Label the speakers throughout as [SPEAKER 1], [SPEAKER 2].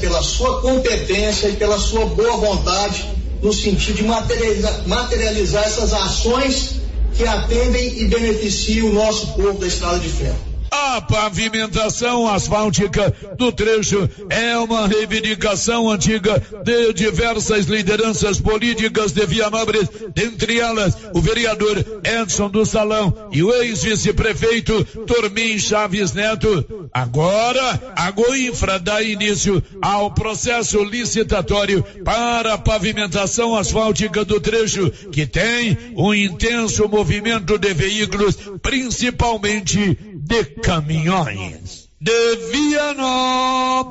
[SPEAKER 1] pela sua competência e pela sua boa vontade no sentido de materializar, materializar essas ações que atendem e beneficiam o nosso povo da Estrada de Ferro.
[SPEAKER 2] A pavimentação asfáltica do trecho é uma reivindicação antiga de diversas lideranças políticas de Vianópolis, dentre elas o vereador Edson do Salão e o ex-vice-prefeito Tormin Chaves Neto. Agora, a Goinfra dá início ao processo licitatório para a pavimentação asfáltica do trecho, que tem um intenso movimento de veículos, principalmente de caminhões. De Vianópolis,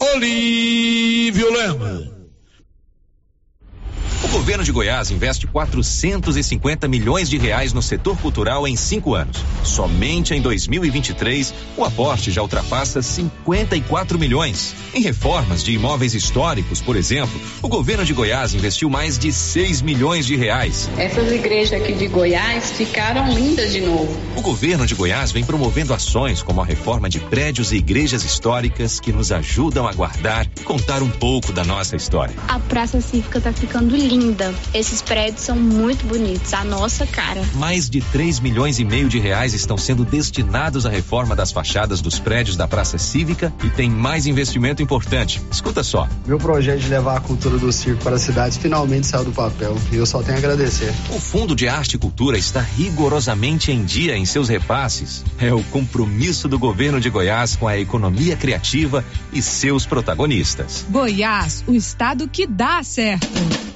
[SPEAKER 2] Olívio Lemos.
[SPEAKER 3] O governo de Goiás investe 450 milhões de reais no setor cultural em cinco anos. Somente em 2023, o aporte já ultrapassa 54 milhões. Em reformas de imóveis históricos, por exemplo, o governo de Goiás investiu mais de 6 milhões de reais.
[SPEAKER 4] Essas igrejas aqui de Goiás ficaram lindas de novo.
[SPEAKER 3] O governo de Goiás vem promovendo ações como a reforma de prédios e igrejas históricas que nos ajudam a guardar e contar um pouco da nossa história.
[SPEAKER 5] A Praça Cívica está ficando linda linda. Esses prédios são muito bonitos, a nossa cara.
[SPEAKER 3] Mais de 3 milhões e meio de reais estão sendo destinados à reforma das fachadas dos prédios da Praça Cívica e tem mais investimento importante. Escuta só.
[SPEAKER 6] Meu projeto de levar a cultura do circo para a cidade finalmente saiu do papel e eu só tenho a agradecer.
[SPEAKER 3] O Fundo de Arte e Cultura está rigorosamente em dia em seus repasses. É o compromisso do governo de Goiás com a economia criativa e seus protagonistas.
[SPEAKER 7] Goiás, o estado que dá certo.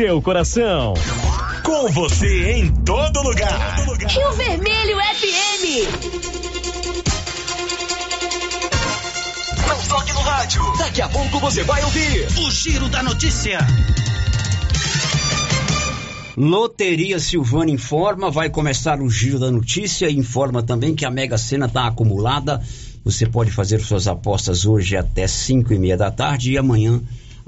[SPEAKER 8] seu coração.
[SPEAKER 9] Com você em todo lugar.
[SPEAKER 10] Rio Vermelho FM.
[SPEAKER 9] Não toque no rádio. Daqui a pouco você vai ouvir o Giro da Notícia.
[SPEAKER 11] Loteria Silvana informa, vai começar o Giro da Notícia e informa também que a Mega Sena está acumulada. Você pode fazer suas apostas hoje até 5 e meia da tarde e amanhã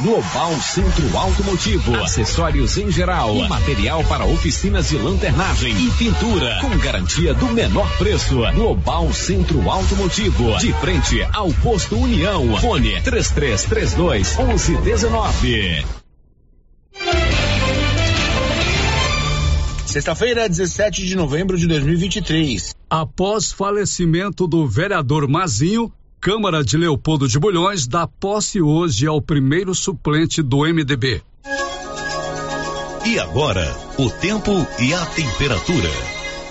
[SPEAKER 12] Global Centro Automotivo, acessórios em geral, material para oficinas de lanternagem e pintura, com garantia do menor preço. Global Centro Automotivo, de frente ao posto União. Fone 3332 1119.
[SPEAKER 13] Sexta-feira, 17 de novembro de 2023.
[SPEAKER 14] Após falecimento do vereador Mazinho, Câmara de Leopoldo de Bulhões dá posse hoje ao primeiro suplente do MDB.
[SPEAKER 9] E agora, o tempo e a temperatura.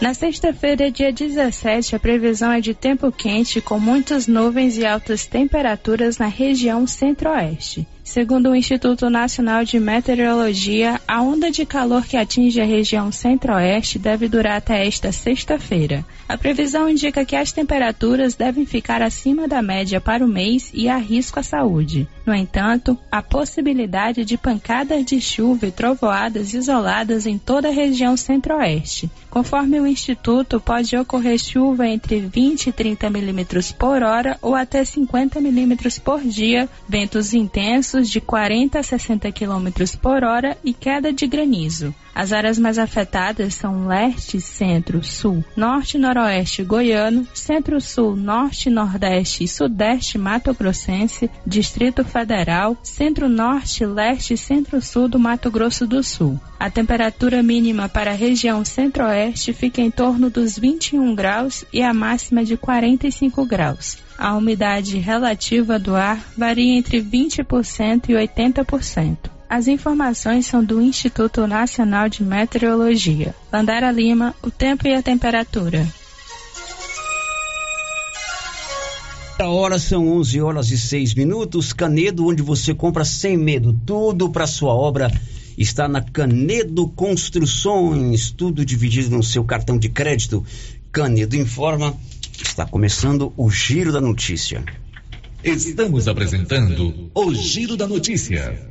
[SPEAKER 15] Na sexta-feira, dia 17, a previsão é de tempo quente com muitas nuvens e altas temperaturas na região centro-oeste. Segundo o Instituto Nacional de Meteorologia, a onda de calor que atinge a região centro-oeste deve durar até esta sexta-feira. A previsão indica que as temperaturas devem ficar acima da média para o mês e há risco à saúde. No entanto, há possibilidade de pancadas de chuva e trovoadas isoladas em toda a região centro-oeste. Conforme o Instituto, pode ocorrer chuva entre 20 e 30 milímetros por hora ou até 50 milímetros por dia, ventos intensos de 40 a 60 km por hora e queda de granizo. As áreas mais afetadas são leste, centro, sul, norte, noroeste goiano, centro-sul, norte, nordeste e sudeste mato-grossense, Distrito Federal, centro-norte, leste e centro-sul do Mato Grosso do Sul. A temperatura mínima para a região centro-oeste fica em torno dos 21 graus e a máxima de 45 graus. A umidade relativa do ar varia entre 20% e 80%. As informações são do Instituto Nacional de Meteorologia. Landara Lima, o tempo e a temperatura.
[SPEAKER 16] A hora são 11 horas e 6 minutos. Canedo, onde você compra sem medo. Tudo para sua obra está na Canedo Construções. Tudo dividido no seu cartão de crédito. Canedo informa. Está começando o Giro da Notícia.
[SPEAKER 3] Estamos apresentando o Giro da Notícia.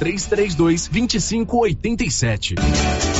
[SPEAKER 17] 3332 2587.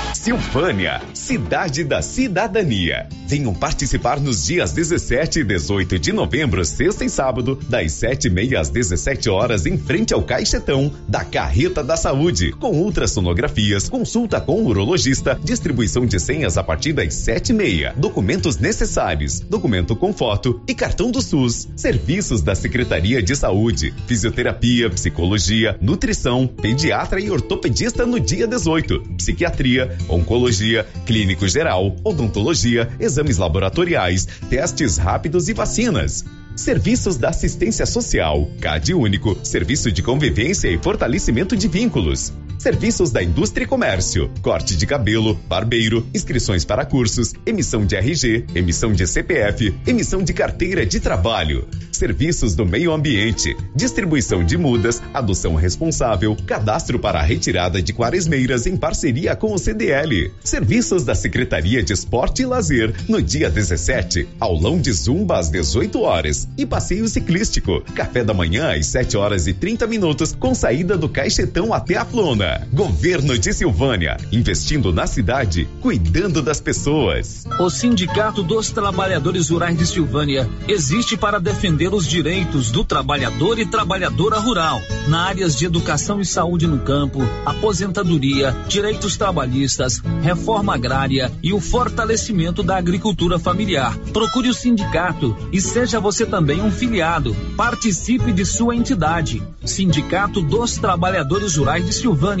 [SPEAKER 18] Silvânia, cidade da cidadania. Venham participar nos dias 17 e 18 de novembro, sexta e sábado, das 7h30 às 17 horas, em frente ao Caixetão da Carreta da Saúde, com ultrassonografias, consulta com urologista, distribuição de senhas a partir das 7h30, documentos necessários, documento com foto e cartão do SUS, serviços da Secretaria de Saúde, fisioterapia, psicologia, nutrição, pediatra e ortopedista no dia 18, psiquiatria, oncologia, clínico geral, odontologia, exames laboratoriais, testes rápidos e vacinas. Serviços da assistência social, CAD único, serviço de convivência e fortalecimento de vínculos. Serviços da indústria e comércio, corte de cabelo, barbeiro, inscrições para cursos, emissão de RG, emissão de CPF, emissão de carteira de trabalho. Serviços do meio ambiente, distribuição de mudas, adoção responsável, cadastro para a retirada de quaresmeiras em parceria com o CDL. Serviços da Secretaria de Esporte e Lazer, no dia 17, aulão de zumba às 18 horas e passeio ciclístico. Café da manhã às 7 horas e 30 minutos, com saída do Caixetão até a Flona. Governo de Silvânia, investindo na cidade, cuidando das pessoas.
[SPEAKER 19] O Sindicato dos Trabalhadores Rurais de Silvânia existe para defender os direitos do trabalhador e trabalhadora rural, na áreas de educação e saúde no campo, aposentadoria, direitos trabalhistas, reforma agrária e o fortalecimento da agricultura familiar. Procure o sindicato e seja você também um filiado. Participe de sua entidade. Sindicato dos Trabalhadores Rurais de Silvânia,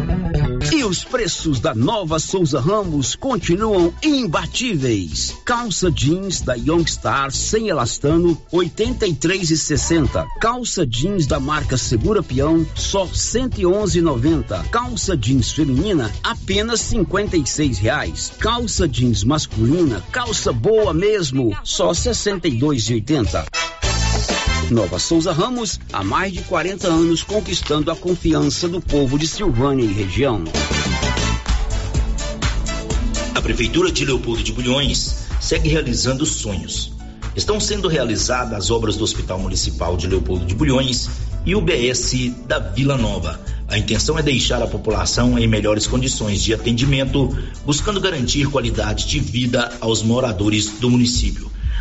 [SPEAKER 11] E os preços da nova Souza Ramos continuam imbatíveis. Calça jeans da Youngstar sem elastano, 83,60. Calça jeans da marca Segura Peão, só 111,90. Calça jeans feminina, apenas 56 reais. Calça jeans masculina, calça boa mesmo, só 62,80. Nova Souza Ramos, há mais de 40 anos conquistando a confiança do povo de Silvânia e região.
[SPEAKER 20] A Prefeitura de Leopoldo de Bulhões segue realizando sonhos. Estão sendo realizadas as obras do Hospital Municipal de Leopoldo de Bulhões e o BS da Vila Nova. A intenção é deixar a população em melhores condições de atendimento, buscando garantir qualidade de vida aos moradores do município.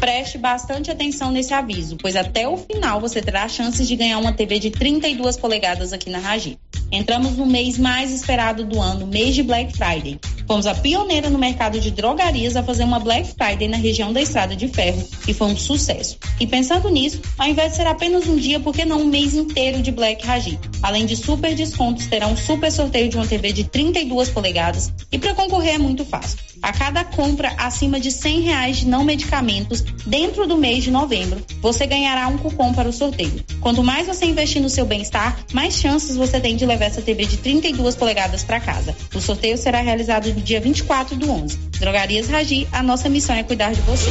[SPEAKER 21] Preste bastante atenção nesse aviso, pois até o final você terá chances de ganhar uma TV de 32 polegadas aqui na Ragi. Entramos no mês mais esperado do ano, mês de Black Friday. Fomos a pioneira no mercado de drogarias a fazer uma Black Friday na região da Estrada de Ferro e foi um sucesso. E pensando nisso, ao invés de ser apenas um dia, por que não um mês inteiro de Black Ragi? Além de super descontos, terá um super sorteio de uma TV de 32 polegadas e para concorrer é muito fácil. A cada compra acima de 100 reais de não medicamentos dentro do mês de novembro, você ganhará um cupom para o sorteio. Quanto mais você investir no seu bem-estar, mais chances você tem de levar essa TV de 32 polegadas para casa. O sorteio será realizado no dia 24 do 11. Drogarias Ragi, a nossa missão é cuidar de você.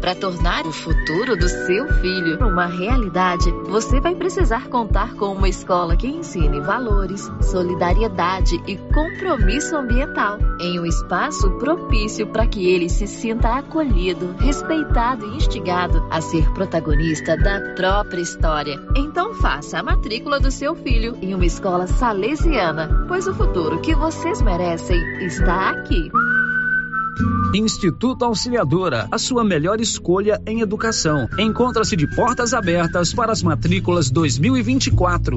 [SPEAKER 10] Para tornar o futuro do seu filho uma realidade, você vai precisar contar com uma escola que ensine valores, solidariedade e compromisso ambiental, em um espaço propício para que ele se sinta acolhido, respeitado e instigado a ser protagonista da própria história. Então faça a matrícula do seu filho em uma escola salesiana, pois o futuro que vocês merecem está aqui.
[SPEAKER 19] Instituto Auxiliadora, a sua melhor escolha em educação. Encontra-se de portas abertas para as matrículas 2024.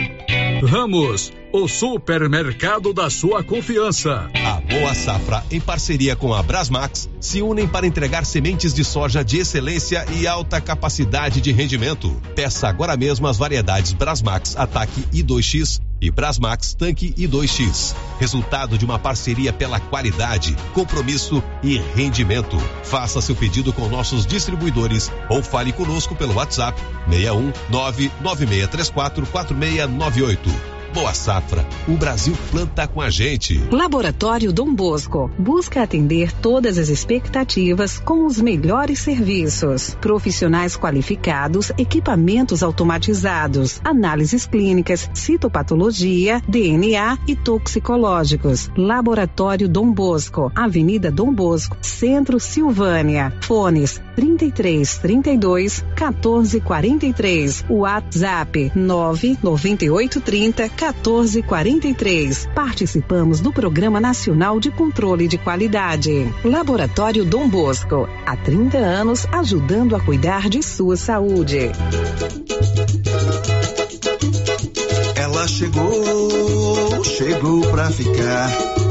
[SPEAKER 14] Ramos, o supermercado da sua confiança.
[SPEAKER 3] A Boa Safra, em parceria com a Brasmax, se unem para entregar sementes de soja de excelência e alta capacidade de rendimento. Peça agora mesmo as variedades Brasmax Ataque I2X e Brasmax Tanque I2X. Resultado de uma parceria pela qualidade, compromisso e rendimento. Faça seu pedido com nossos distribuidores ou fale conosco pelo WhatsApp 61 99634 4698. Boa Safra, o Brasil planta com a gente.
[SPEAKER 22] Laboratório Dom Bosco busca atender todas as expectativas com os melhores serviços. Profissionais qualificados, equipamentos automatizados, análises clínicas, citopatologia, DNA e toxicológicos. Laboratório Dom Bosco, Avenida Dom Bosco, Centro Silvânia. Fones 33 32 14 43. WhatsApp 998 30 1443. Participamos do Programa Nacional de Controle de Qualidade. Laboratório Dom Bosco. Há 30 anos ajudando a cuidar de sua saúde.
[SPEAKER 23] Ela chegou, chegou pra ficar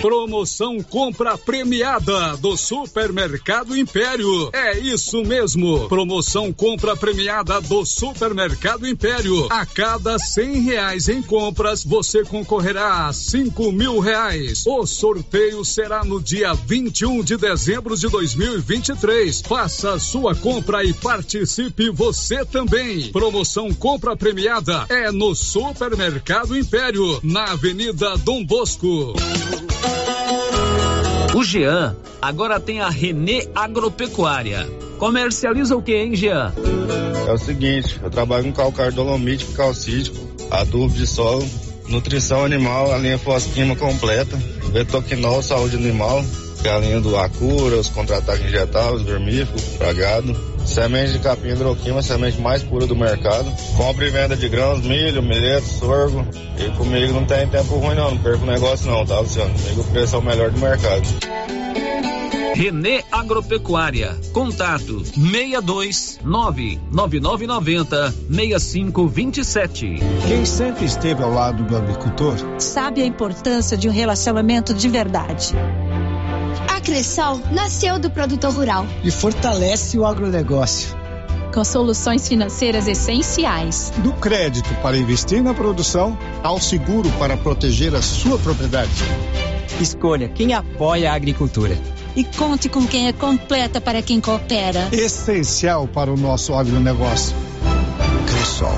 [SPEAKER 14] Promoção compra premiada do Supermercado Império. É isso mesmo. Promoção compra premiada do Supermercado Império. A cada cem reais em compras, você concorrerá a cinco mil reais. O sorteio será no dia 21 de dezembro de 2023. Faça sua compra e participe você também. Promoção compra premiada é no Supermercado Império, na Avenida Dom Bosco.
[SPEAKER 19] O Jean agora tem a Renê Agropecuária. Comercializa o que, hein, Jean?
[SPEAKER 24] É o seguinte, eu trabalho com calcário dolomítico, calcítico, adubo de solo, nutrição animal, a linha fosquima completa, betoquinol, saúde animal, galinha do Acura, os contra-ataques injetáveis, vermífugo, pra gado, semente de capim hidroquima, semente mais pura do mercado, compra e venda de grãos, milho, milheto, sorgo, e comigo não tem tempo ruim não, não perco negócio não, tá Luciano? Comigo o preço é o melhor do mercado.
[SPEAKER 19] Renê Agropecuária. Contato 62 99990 6527.
[SPEAKER 25] Quem sempre esteve ao lado do agricultor
[SPEAKER 4] Sabe a importância de um relacionamento de verdade.
[SPEAKER 26] A Cressol nasceu do produtor rural.
[SPEAKER 25] e fortalece o agronegócio.
[SPEAKER 4] Com soluções financeiras essenciais.
[SPEAKER 25] Do crédito para investir na produção ao seguro para proteger a sua propriedade.
[SPEAKER 27] Escolha quem apoia a agricultura.
[SPEAKER 4] E conte com quem é completa para quem coopera.
[SPEAKER 25] Essencial para o nosso agronegócio.
[SPEAKER 3] Cressol.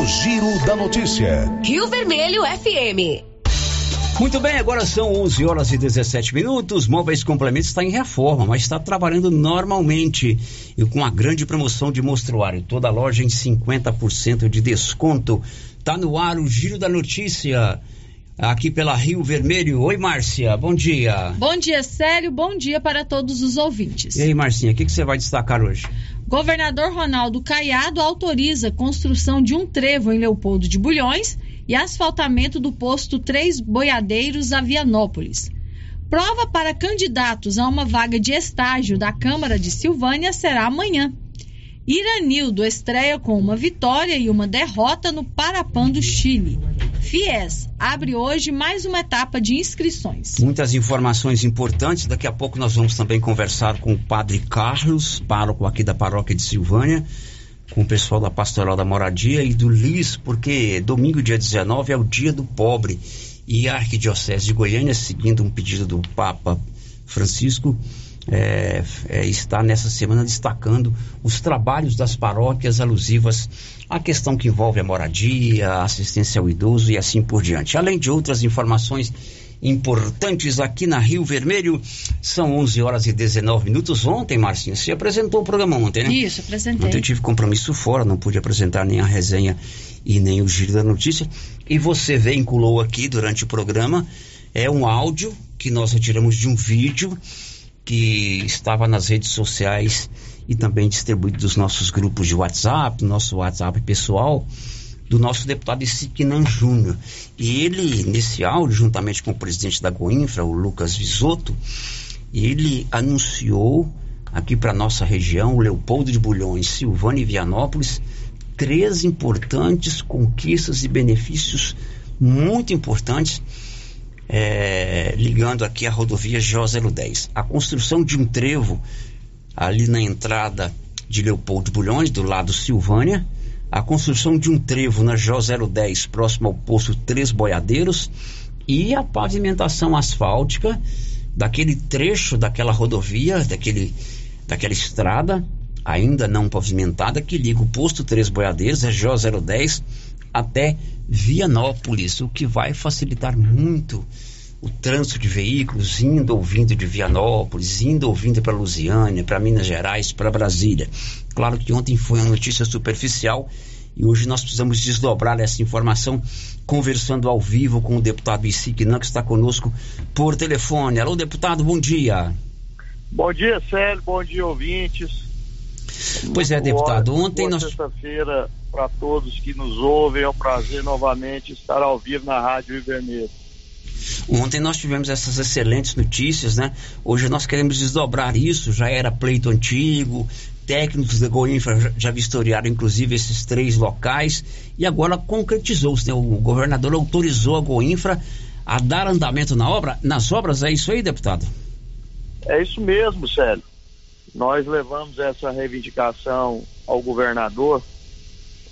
[SPEAKER 3] O Giro da Notícia.
[SPEAKER 22] Rio Vermelho FM.
[SPEAKER 11] Muito bem, agora são 11 horas e 17 minutos. Móveis Complementos está em reforma, mas está trabalhando normalmente e com a grande promoção de mostruário. Toda loja em 50% de desconto. Tá no ar o Giro da Notícia. Aqui pela Rio Vermelho. Oi, Márcia, bom dia.
[SPEAKER 28] Bom dia, Célio. Bom dia para todos os ouvintes.
[SPEAKER 11] E aí, Marcinha, o que, que você vai destacar hoje?
[SPEAKER 28] Governador Ronaldo Caiado autoriza a construção de um trevo em Leopoldo de Bulhões e asfaltamento do posto Três Boiadeiros a Vianópolis. Prova para candidatos a uma vaga de estágio da Câmara de Silvânia será amanhã. Iranildo estreia com uma vitória e uma derrota no Parapan do Chile. Fies abre hoje mais uma etapa de inscrições.
[SPEAKER 11] Muitas informações importantes. Daqui a pouco nós vamos também conversar com o Padre Carlos, pároco aqui da paróquia de Silvânia, com o pessoal da Pastoral da Moradia e do LIS, porque domingo, dia 19, é o dia do pobre. E a Arquidiocese de Goiânia, seguindo um pedido do Papa Francisco, é, é, está nessa semana destacando os trabalhos das paróquias alusivas à questão que envolve a moradia, assistência ao idoso e assim por diante. Além de outras informações importantes aqui na Rio Vermelho, são 11 horas e 19 minutos. Ontem, Marcinha, você apresentou o programa ontem, né?
[SPEAKER 28] Isso, apresentei.
[SPEAKER 11] Ontem eu tive compromisso fora, não pude apresentar nem a resenha e nem o giro da notícia. E você vinculou aqui durante o programa é um áudio que nós retiramos de um vídeo que estava nas redes sociais e também distribuído dos nossos grupos de WhatsApp, nosso WhatsApp pessoal, do nosso deputado Isiquinan Júnior. E ele, nesse áudio, juntamente com o presidente da Goinfra, o Lucas Visotto, ele anunciou aqui para nossa região, Leopoldo de Bulhões, Silvânia e Vianópolis, três importantes conquistas e benefícios muito importantes é, ligando aqui a rodovia J010. A construção de um trevo ali na entrada de Leopoldo Bulhões, do lado Silvânia, a construção de um trevo na J010, próximo ao posto Três Boiadeiros, e a pavimentação asfáltica daquele trecho daquela rodovia, daquele, daquela estrada, ainda não pavimentada, que liga o posto Três Boiadeiros, a J010, até Vianópolis, o que vai facilitar muito o trânsito de veículos indo ou vindo de Vianópolis, indo ou vindo para Lusiânia, para Minas Gerais, para Brasília. Claro que ontem foi uma notícia superficial e hoje nós precisamos desdobrar essa informação conversando ao vivo com o deputado Isignan, que está conosco por telefone. Alô, deputado, bom dia.
[SPEAKER 29] Bom dia, Célio, bom dia, ouvintes.
[SPEAKER 11] Pois é, deputado. Ontem nós.
[SPEAKER 30] sexta-feira para todos que nos ouvem. É um prazer novamente estar ao vivo na Rádio Rio Vermelho.
[SPEAKER 11] Ontem nós tivemos essas excelentes notícias, né? Hoje nós queremos desdobrar isso, já era pleito antigo, técnicos da Goinfra já, vistoriaram inclusive esses três locais e agora concretizou-se, né? O governador autorizou a Goinfra a dar andamento na obra, nas obras, é isso aí, deputado?
[SPEAKER 30] É isso mesmo, Célio. Nós levamos essa reivindicação ao governador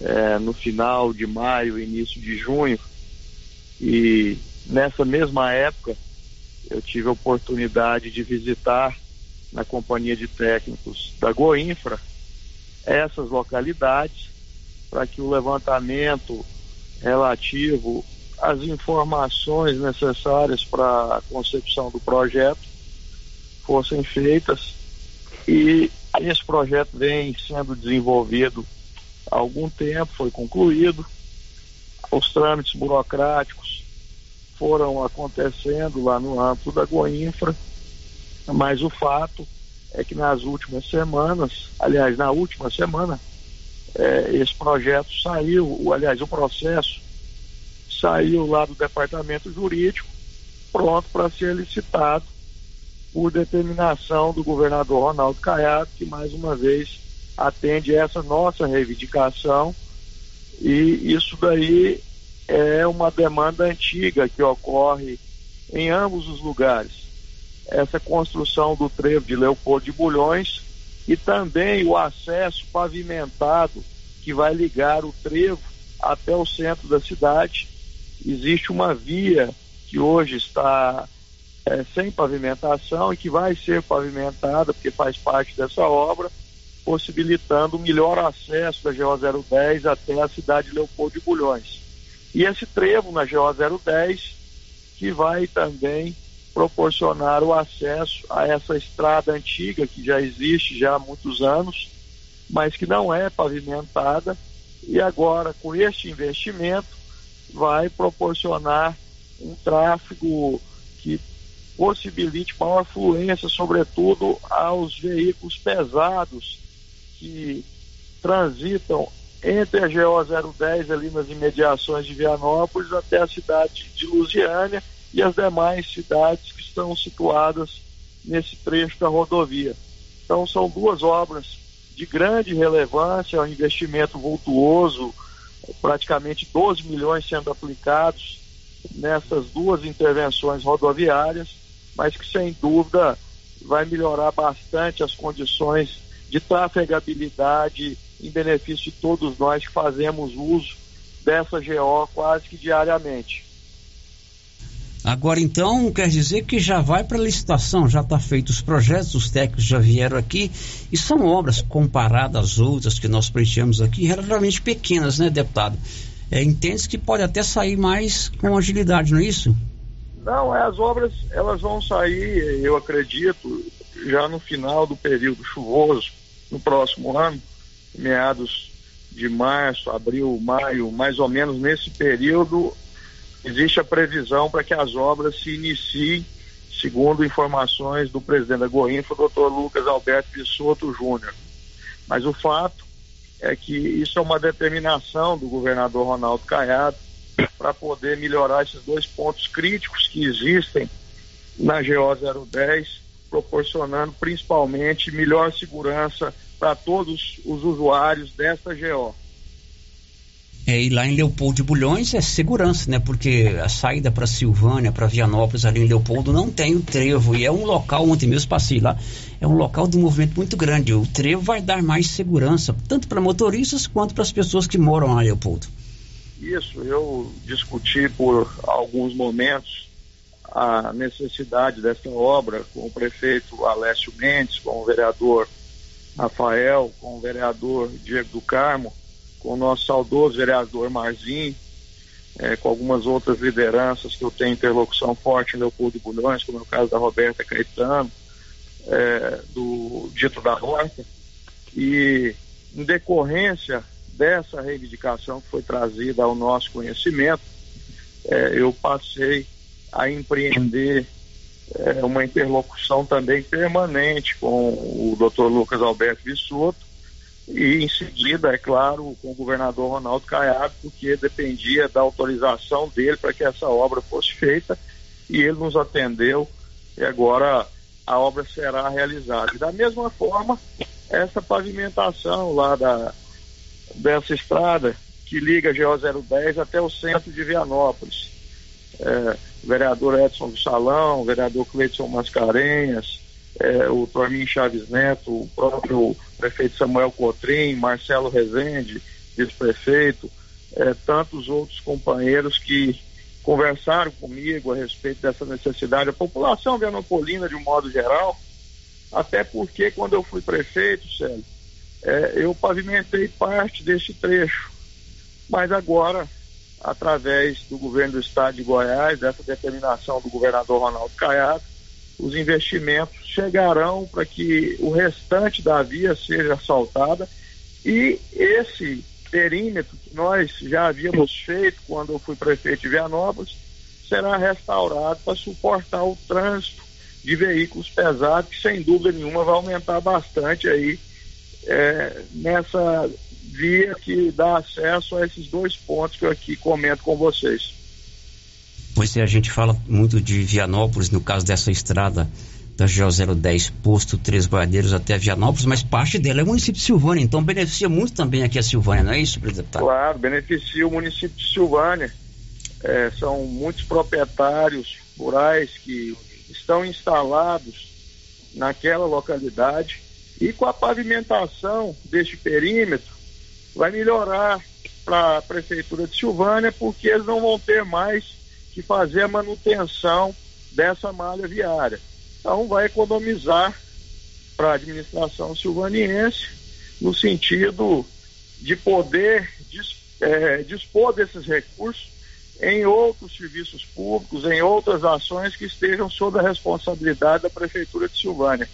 [SPEAKER 30] é, no final de maio, início de junho, e nessa mesma época eu tive a oportunidade de visitar na companhia de técnicos da Goinfra essas localidades para que o levantamento relativo às informações necessárias para a concepção do projeto fossem feitas. E esse projeto vem sendo desenvolvido há algum tempo, foi concluído, os trâmites burocráticos foram acontecendo lá no âmbito da Goinfra, mas o fato é que nas últimas semanas, aliás, na última semana, é, esse projeto saiu, o, aliás, o processo saiu lá do departamento jurídico, pronto para ser licitado por determinação do governador Ronaldo Caiado, que mais uma vez atende essa nossa reivindicação e isso daí é uma demanda antiga que ocorre em ambos os lugares. Essa construção do trevo de Leopoldo de Bulhões e também o acesso pavimentado que vai ligar o trevo até o centro da cidade. Existe uma via que hoje está é, sem pavimentação e que vai ser pavimentada, porque faz parte dessa obra, possibilitando o melhor acesso da GO 010 até a cidade de Leopoldo de Bulhões. E esse trevo na GO 010, que vai também proporcionar o acesso a essa estrada antiga que já existe já há muitos anos, mas que não é pavimentada, e agora com este investimento vai proporcionar um tráfego que possibilite maior fluência, sobretudo aos veículos pesados que transitam entre a GO 010 ali nas imediações de Vianópolis até a cidade de Lusiânia e as demais cidades que estão situadas nesse trecho da rodovia. Então são duas obras de grande relevância, um investimento vultuoso, praticamente 12 milhões sendo aplicados nessas duas intervenções rodoviárias, mas que sem dúvida vai melhorar bastante as condições de trafegabilidade em benefício de todos nós que fazemos uso dessa GO quase que diariamente.
[SPEAKER 11] Agora então quer dizer que já vai para licitação, já está feito os projetos, os técnicos já vieram aqui e são obras comparadas às outras que nós pleiteamos aqui, relativamente pequenas, né, deputado? É, Entende-se que pode até sair mais com agilidade, não é isso?
[SPEAKER 30] Não, é, as obras elas vão sair, eu acredito, já no final do período chuvoso, no próximo ano, meados de março, abril, maio, mais ou menos nesse período, existe a previsão para que as obras se iniciem, segundo informações do presidente da Goinfa, doutor Lucas Alberto Vissoto Júnior. Mas o fato é que isso é uma determinação do governador Ronaldo Caiado para poder melhorar esses dois pontos críticos que existem na GO 010, proporcionando principalmente melhor segurança para todos os usuários desta GO.
[SPEAKER 11] É, e lá em Leopoldo de Bulhões é segurança, né? Porque a saída para Silvânia, para Vianópolis, ali em Leopoldo, não tem o trevo. E é um local, ontem mesmo passei lá, é um local de movimento muito grande. O trevo vai dar mais segurança, tanto para motoristas quanto para as pessoas que moram lá em Leopoldo.
[SPEAKER 30] Isso, eu discuti por alguns momentos a necessidade dessa obra com o prefeito Alessio Mendes, com o vereador Rafael, com o vereador Diego do Carmo, com o nosso saudoso vereador Marzinho, é, com algumas outras lideranças que eu tenho interlocução forte em Leopoldo Bulhões, como é o caso da Roberta Caetano, é, do Dito da Horta, e em decorrência dessa reivindicação que foi trazida ao nosso conhecimento, é, eu passei a empreender é, uma interlocução também permanente com o Dr. Lucas Alberto Vissoto e em seguida, é claro, com o governador Ronaldo Caiado, porque dependia da autorização dele para que essa obra fosse feita e ele nos atendeu e agora a obra será realizada. E da mesma forma, essa pavimentação lá da, dessa estrada que liga GO 010 até o centro de Vianópolis. É, vereador Edson do Salão, vereador Cleiton Mascarenhas, é, o Tormin Chaves Neto, o próprio prefeito Samuel Cotrim, Marcelo Rezende, vice-prefeito, é, tantos outros companheiros que conversaram comigo a respeito dessa necessidade. A população vianopolina, de um modo geral, até porque quando eu fui prefeito, Célio, é, eu pavimentei parte desse trecho. Mas agora, através do governo do estado de Goiás, dessa determinação do governador Ronaldo Caiado, os investimentos chegarão para que o restante da via seja assaltada. E esse perímetro que nós já havíamos feito quando eu fui prefeito de Vianópolis será restaurado para suportar o trânsito de veículos pesados, que sem dúvida nenhuma vai aumentar bastante aí é, nessa via que dá acesso a esses dois pontos que eu aqui comento com vocês.
[SPEAKER 11] Pois é, a gente fala muito de Vianópolis, no caso dessa estrada da GO 010, posto Três Boiadeiros até Vianópolis, mas parte dela é o município de Silvânia, então beneficia muito também aqui a Silvânia, não é isso, presidente?
[SPEAKER 30] Claro, beneficia o município de Silvânia. É, são muitos proprietários rurais que estão instalados naquela localidade e com a pavimentação deste perímetro vai melhorar para a prefeitura de Silvânia porque eles não vão ter mais que fazer a manutenção dessa malha viária. Então vai economizar para a administração silvaniense no sentido de poder é, dispor desses recursos em outros serviços públicos, em outras ações que estejam sob a responsabilidade da Prefeitura de Silvânia.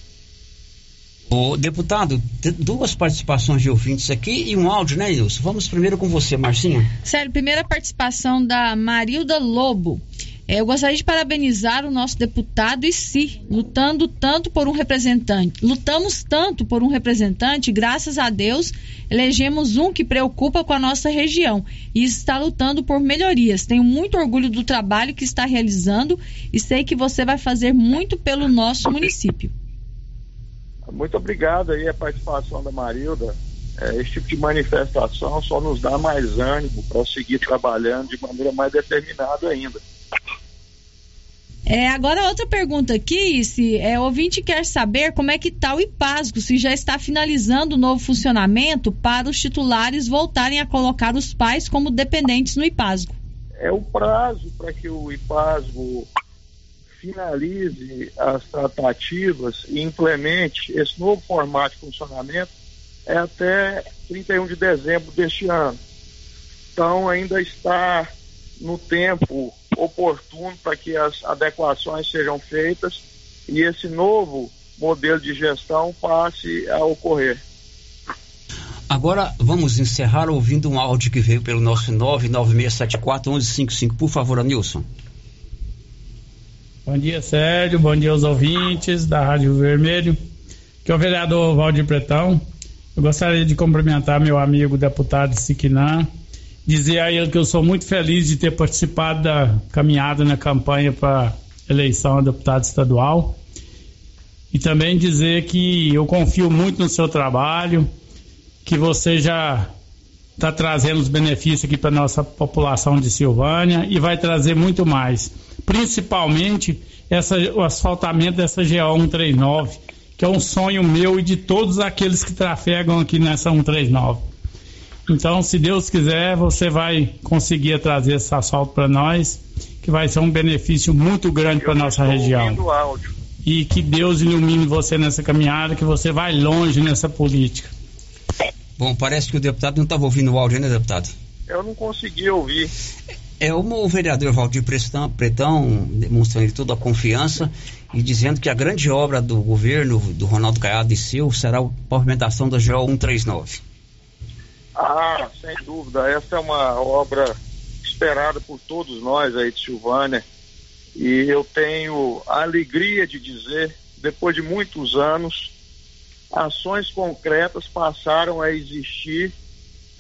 [SPEAKER 11] O deputado, duas participações de ouvintes aqui e um áudio, né, Nilson? Vamos primeiro com você, Marcinha.
[SPEAKER 28] Sério, primeira participação da Marilda Lobo. É, eu gostaria de parabenizar o nosso deputado e si, lutando tanto por um representante. Lutamos tanto por um representante, graças a Deus, elegemos um que preocupa com a nossa região e está lutando por melhorias. Tenho muito orgulho do trabalho que está realizando e sei que você vai fazer muito pelo nosso município.
[SPEAKER 30] Muito obrigado aí a participação da Marilda. É, esse tipo de manifestação só nos dá mais ânimo para seguir trabalhando de maneira mais determinada ainda.
[SPEAKER 28] É, agora outra pergunta aqui, se é, ouvinte quer saber como é que está o IPASGO, se já está finalizando o novo funcionamento para os titulares voltarem a colocar os pais como dependentes no IPASGO.
[SPEAKER 30] É o prazo para que o IPASGO finalize as tratativas e implemente esse novo formato de funcionamento é até 31 de dezembro deste ano. Então ainda está no tempo oportuno para que as adequações sejam feitas e esse novo modelo de gestão passe a ocorrer.
[SPEAKER 11] Agora vamos encerrar ouvindo um áudio que veio pelo nosso 99674 1155. Por favor, Nilson.
[SPEAKER 31] Bom dia, Sérgio. Bom dia aos ouvintes da Rádio Vermelho. Que é o vereador Valdir Pretão. Eu gostaria de cumprimentar meu amigo deputado Siquinã. Dizer a ele que eu sou muito feliz de ter participado da caminhada na campanha para eleição a deputado estadual. E também dizer que eu confio muito no seu trabalho, que você já está trazendo os benefícios aqui para nossa população de Silvânia e vai trazer muito mais principalmente essa, o asfaltamento dessa GO 139, que é um sonho meu e de todos aqueles que trafegam aqui nessa 139. Então, se Deus quiser, você vai conseguir trazer esse asfalto para nós, que vai ser um benefício muito grande para nossa região. E que Deus ilumine você nessa caminhada, que você vai longe nessa política.
[SPEAKER 11] Bom, parece que o deputado não estava ouvindo o áudio, né, deputado?
[SPEAKER 30] Eu não consegui ouvir.
[SPEAKER 11] É o vereador Valdir Pretão, Pretão demonstrando toda a confiança e dizendo que a grande obra do governo do Ronaldo Caiado e seu será a pavimentação da GO 139.
[SPEAKER 30] Ah, sem dúvida. Essa é uma obra esperada por todos nós aí de Silvânia. E eu tenho a alegria de dizer, depois de muitos anos, ações concretas passaram a existir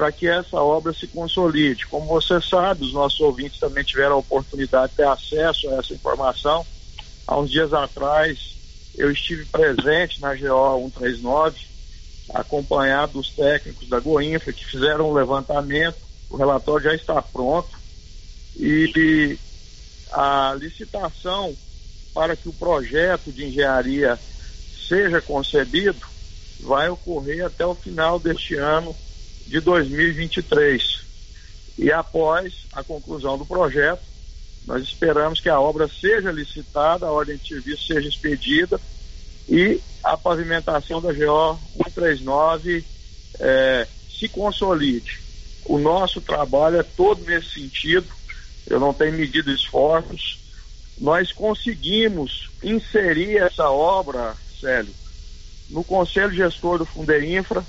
[SPEAKER 30] para que essa obra se consolide. Como você sabe, os nossos ouvintes também tiveram a oportunidade de ter acesso a essa informação. Há uns dias atrás, eu estive presente na GO 139, acompanhado dos técnicos da Goinfra, que fizeram um levantamento. O relatório já está pronto. E a licitação para que o projeto de engenharia seja concebido vai ocorrer até o final deste ano de 2023. E após a conclusão do projeto, nós esperamos que a obra seja licitada, a ordem de serviço seja expedida e a pavimentação da GO 139 eh, se consolide. O nosso trabalho é todo nesse sentido. Eu não tenho medido esforços. Nós conseguimos inserir essa obra, Célio, no Conselho Gestor do Fundeinfra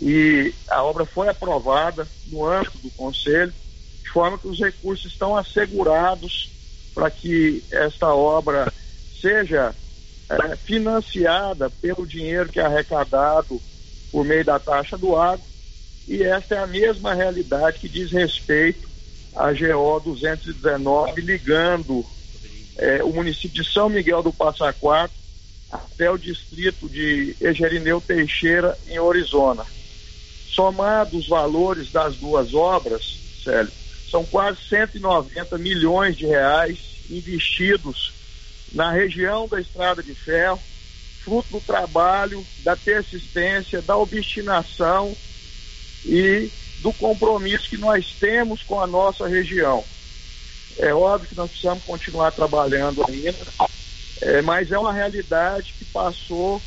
[SPEAKER 30] e a obra foi aprovada no âmbito do Conselho, de forma que os recursos estão assegurados para que esta obra seja é, financiada pelo dinheiro que é arrecadado por meio da taxa do água e esta é a mesma realidade que diz respeito à GO 219 ligando é, o município de São Miguel do Passa Quatro até o distrito de Egerineu Teixeira, em Orizona. Somados os valores das duas obras, Célio, são quase 190 milhões de reais investidos na região da Estrada de Ferro, fruto do trabalho, da persistência, da obstinação e do compromisso que nós temos com a nossa região. É óbvio que nós precisamos continuar trabalhando ainda, é, mas é uma realidade que passou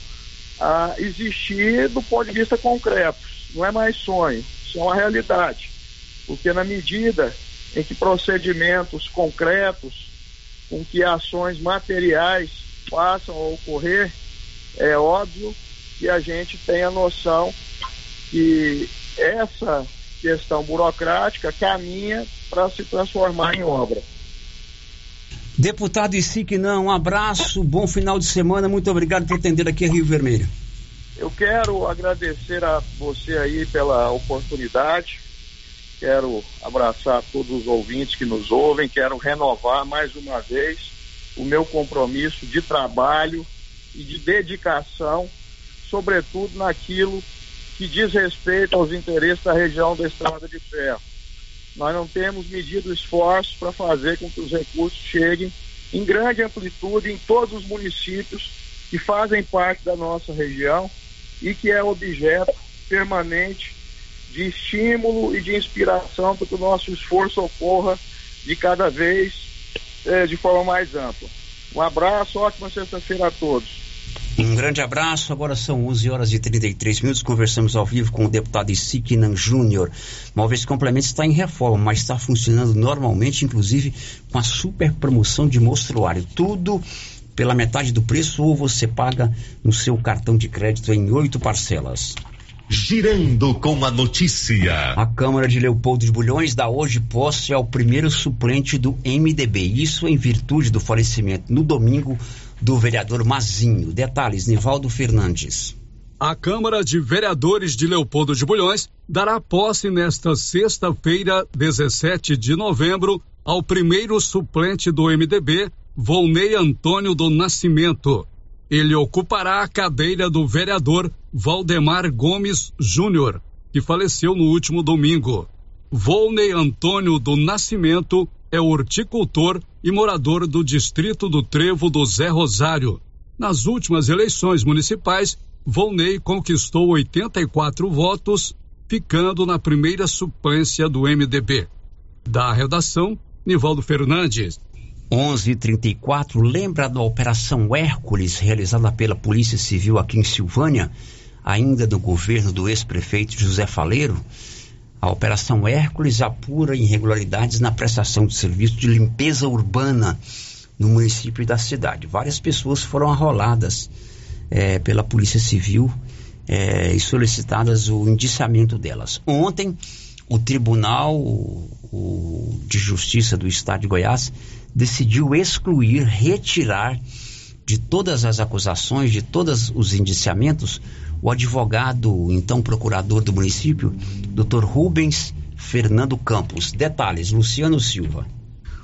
[SPEAKER 30] a existir do ponto de vista concreto. Não é mais sonho, isso é uma realidade. Porque na medida em que procedimentos concretos, com que ações materiais passam a ocorrer, é óbvio que a gente tem a noção que essa questão burocrática caminha para se transformar em obra.
[SPEAKER 11] Deputado Isiquinã, um abraço, bom final de semana, muito obrigado por atender aqui a Rio Vermelho.
[SPEAKER 30] Eu quero agradecer a você aí pela oportunidade, quero abraçar todos os ouvintes que nos ouvem, quero renovar mais uma vez o meu compromisso de trabalho e de dedicação, sobretudo naquilo que diz respeito aos interesses da região da Estrada de Ferro nós não temos medido esforços para fazer com que os recursos cheguem em grande amplitude em todos os municípios que fazem parte da nossa região e que é objeto permanente de estímulo e de inspiração para que o nosso esforço ocorra de cada vez eh, de forma mais ampla. Um abraço, ótima sexta-feira a todos.
[SPEAKER 11] Um grande abraço. Agora são 11 horas e 33 minutos. Conversamos ao vivo com o deputado Isiquinan Júnior. Móveis Complementos está em reforma, mas está funcionando normalmente, inclusive com a super promoção de mostruário. Tudo pela metade do preço ou você paga no seu cartão de crédito em oito parcelas.
[SPEAKER 3] Girando com a notícia.
[SPEAKER 11] A Câmara de Leopoldo de Bulhões dá hoje posse ao primeiro suplente do MDB. Isso em virtude do falecimento no domingo do vereador Mazinho. Detalhes, Nivaldo Fernandes.
[SPEAKER 14] A Câmara de Vereadores de Leopoldo de Bulhões dará posse nesta sexta-feira, 17 de novembro, ao primeiro suplente do MDB, Volney Antônio do Nascimento. Ele ocupará a cadeira do vereador Valdemar Gomes Júnior, que faleceu no último domingo. Volney Antônio do Nascimento é horticultor e morador do distrito do Trevo do Zé Rosário. Nas últimas eleições municipais, Volney conquistou 84 votos, ficando na primeira suplência do MDB. Da redação, Nivaldo Fernandes.
[SPEAKER 11] 11:34 lembra da Operação Hércules realizada pela Polícia Civil aqui em Silvânia, ainda do governo do ex-prefeito José Faleiro? A Operação Hércules apura irregularidades na prestação de serviço de limpeza urbana no município da cidade. Várias pessoas foram arroladas é, pela Polícia Civil é, e solicitadas o indiciamento delas. Ontem, o Tribunal o, de Justiça do Estado de Goiás decidiu excluir, retirar de todas as acusações, de todos os indiciamentos, o advogado, então procurador do município, Dr. Rubens Fernando Campos. Detalhes, Luciano Silva.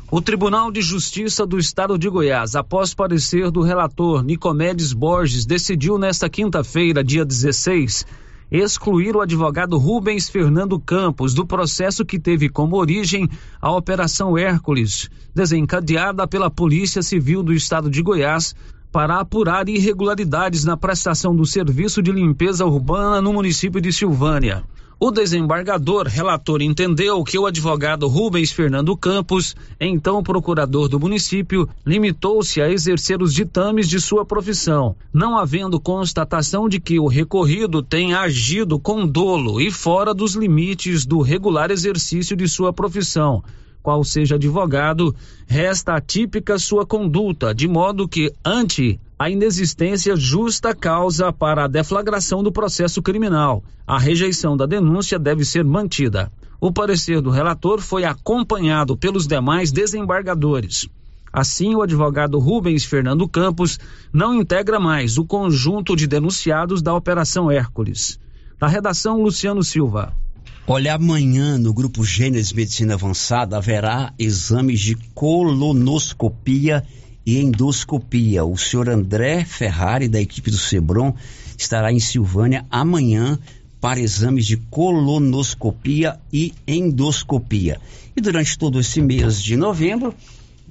[SPEAKER 19] O Tribunal de Justiça do Estado de Goiás, após parecer do relator Nicomedes Borges, decidiu nesta quinta-feira, dia 16, excluir o advogado Rubens Fernando Campos do processo que teve como origem a Operação Hércules, desencadeada pela Polícia Civil do Estado de Goiás para apurar irregularidades na prestação do serviço de limpeza urbana no município de Silvânia. O desembargador relator entendeu que o advogado Rubens Fernando Campos, então procurador do município, limitou-se a exercer os ditames de sua profissão, não havendo constatação de que o recorrido tenha agido com dolo e fora dos limites do regular exercício de sua profissão qual seja advogado, resta atípica sua conduta, de modo que, ante a inexistência justa causa para a deflagração do processo criminal, a rejeição da denúncia deve ser mantida. O parecer do relator foi acompanhado pelos demais desembargadores. Assim, o advogado Rubens Fernando Campos não integra mais o conjunto de denunciados da Operação Hércules. Da redação, Luciano Silva.
[SPEAKER 11] Olha, amanhã no grupo Gênesis Medicina Avançada haverá exames de colonoscopia e endoscopia. O senhor André Ferrari, da equipe do Sebron, estará em Silvânia amanhã para exames de colonoscopia e endoscopia. E durante todo esse mês de novembro,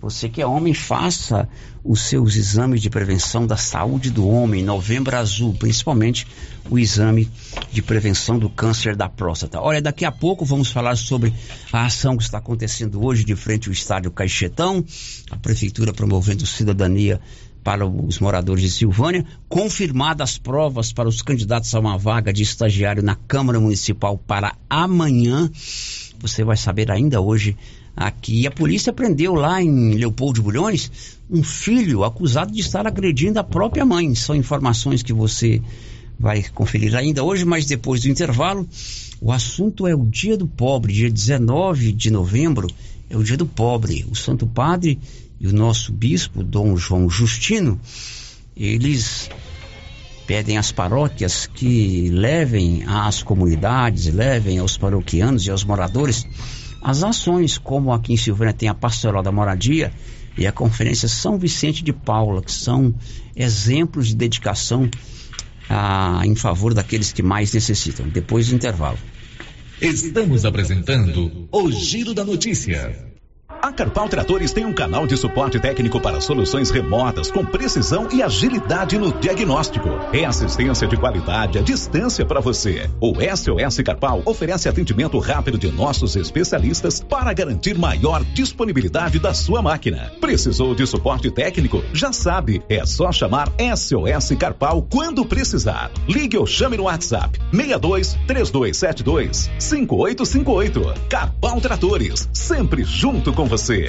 [SPEAKER 11] você que é homem, faça os seus exames de prevenção da saúde do homem, novembro azul, principalmente o exame de prevenção do câncer da próstata. Olha, daqui a pouco vamos falar sobre a ação que está acontecendo hoje de frente ao estádio Caixetão, a prefeitura promovendo cidadania para os moradores de Silvânia, confirmadas as provas para os candidatos a uma vaga de estagiário na Câmara Municipal para amanhã. Você vai saber ainda hoje aqui. A polícia prendeu lá em Leopoldo Bulhões um filho acusado de estar agredindo a própria mãe. São informações que você vai conferir ainda hoje, mas depois do intervalo. O assunto é o Dia do Pobre, dia 19 de novembro, é o Dia do Pobre. O Santo Padre e o nosso bispo, Dom João Justino, eles pedem às paróquias que levem às comunidades, levem aos paroquianos e aos moradores as ações, como aqui em Silvânia tem a Pastoral da Moradia e a Conferência São Vicente de Paula, que são exemplos de dedicação a, em favor daqueles que mais necessitam. Depois do intervalo.
[SPEAKER 3] Estamos apresentando o Giro da Notícia. A Carpal Tratores tem um canal de suporte técnico para soluções remotas com precisão e agilidade no diagnóstico. É assistência de qualidade à distância para você. O SOS Carpal oferece atendimento rápido de nossos especialistas para garantir maior disponibilidade da sua máquina. Precisou de suporte técnico? Já sabe, é só chamar SOS Carpal quando precisar. Ligue ou chame no WhatsApp 62 3272 5858. Carpal Tratores, sempre junto com você.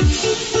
[SPEAKER 17] thank you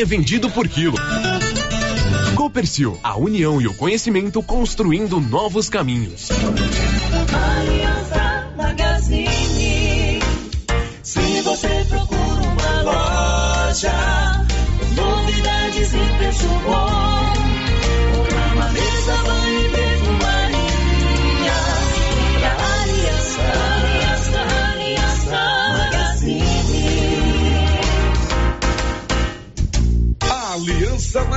[SPEAKER 17] é vendido por quilo. Copercil, a união e o conhecimento construindo novos caminhos.
[SPEAKER 32] Aliança Magazine. Se você procura uma loja, novidades e preço bom,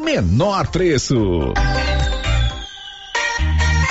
[SPEAKER 3] menor preço.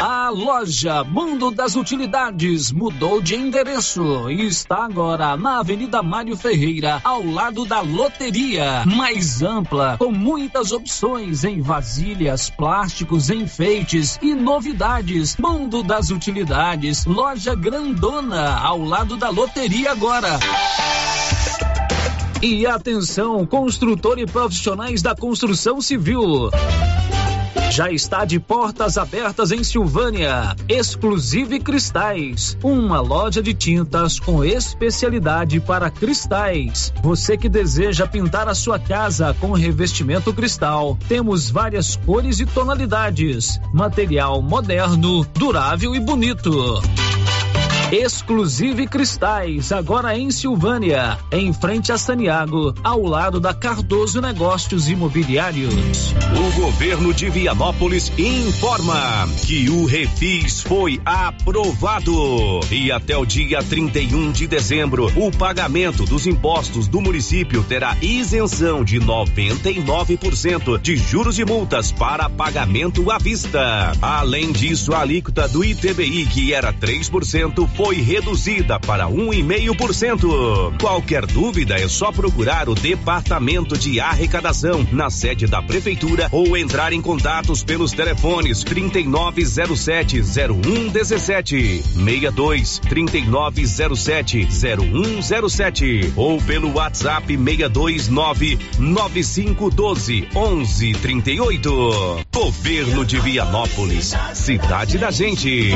[SPEAKER 19] A loja Mundo das Utilidades mudou de endereço e está agora na Avenida Mário Ferreira, ao lado da loteria. Mais ampla, com muitas opções em vasilhas, plásticos, enfeites e novidades. Mundo das Utilidades, loja grandona, ao lado da loteria agora. E atenção, construtor e profissionais da construção civil. Já está de portas abertas em Silvânia. Exclusive Cristais, uma loja de tintas com especialidade para cristais. Você que deseja pintar a sua casa com revestimento cristal, temos várias cores e tonalidades. Material moderno, durável e bonito. Exclusive Cristais, agora em Silvânia, em frente a Saniago, ao lado da Cardoso Negócios Imobiliários.
[SPEAKER 18] O governo de Vianópolis informa que o refis foi aprovado e até o dia 31 de dezembro o pagamento dos impostos do município terá isenção de 99% de juros e multas para pagamento à vista. Além disso, a alíquota do ITBI, que era 3%, foi reduzida para 1,5%. Qualquer dúvida é só procurar o Departamento de Arrecadação na sede da Prefeitura ou entrar em contatos pelos telefones 3907 0117 62 3907 0107 ou pelo WhatsApp 629 9512 1138. Governo de Vianópolis, cidade da gente.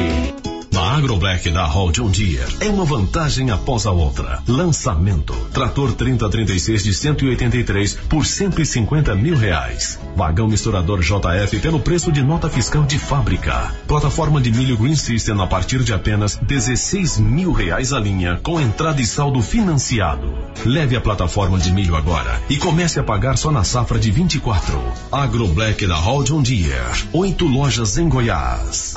[SPEAKER 33] Na AgroBlack da Hall John Deere é uma vantagem após a outra. Lançamento: trator 3036 de 183 por 150 mil reais. Vagão misturador JF pelo preço de nota fiscal de fábrica. Plataforma de milho Green System a partir de apenas 16 mil reais a linha com entrada e saldo financiado. Leve a plataforma de milho agora e comece a pagar só na safra de 24. AgroBlack da Hall John Deere. Oito lojas em Goiás.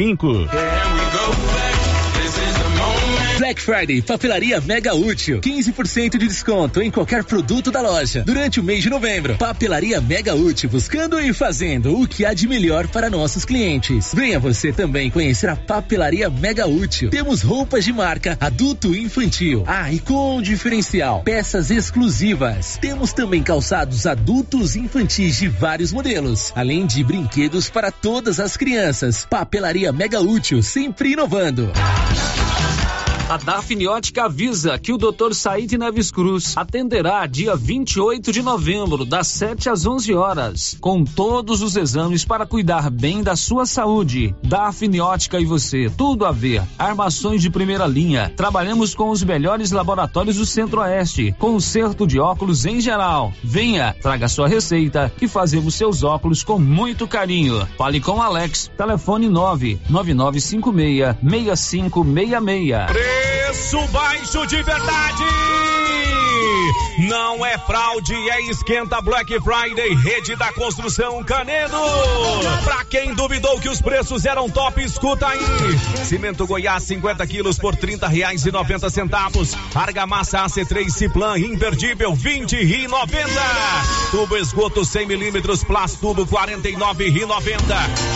[SPEAKER 34] cinco.
[SPEAKER 8] Black Friday, papelaria mega útil. 15% de desconto em qualquer produto da loja. Durante o mês de novembro, papelaria mega útil, buscando e fazendo o que há de melhor para nossos clientes. Venha você também conhecer a papelaria mega útil. Temos roupas de marca, adulto e infantil. Ah, e com diferencial, peças exclusivas. Temos também calçados adultos e infantis de vários modelos, além de brinquedos para todas as crianças. Papelaria mega útil, sempre inovando.
[SPEAKER 19] A Dafniótica avisa que o Dr. Said Neves Cruz atenderá dia 28 de novembro, das 7 às 11 horas, com todos os exames para cuidar bem da sua saúde. Dafniótica e você, tudo a ver. Armações de primeira linha. Trabalhamos com os melhores laboratórios do Centro-Oeste. Conserto de óculos em geral. Venha, traga sua receita que fazemos seus óculos com muito carinho. Fale com Alex. Telefone 99956 6566.
[SPEAKER 18] Preço baixo de verdade! Não é fraude, é esquenta Black Friday, rede da construção Canedo. Pra quem duvidou que os preços eram top, escuta aí. Cimento Goiás 50 quilos por 30 reais e 90 centavos. Argamassa AC3 Ciplan imperdível 20 e 90. Tubo esgoto 100 milímetros Plastubo 49 e 90.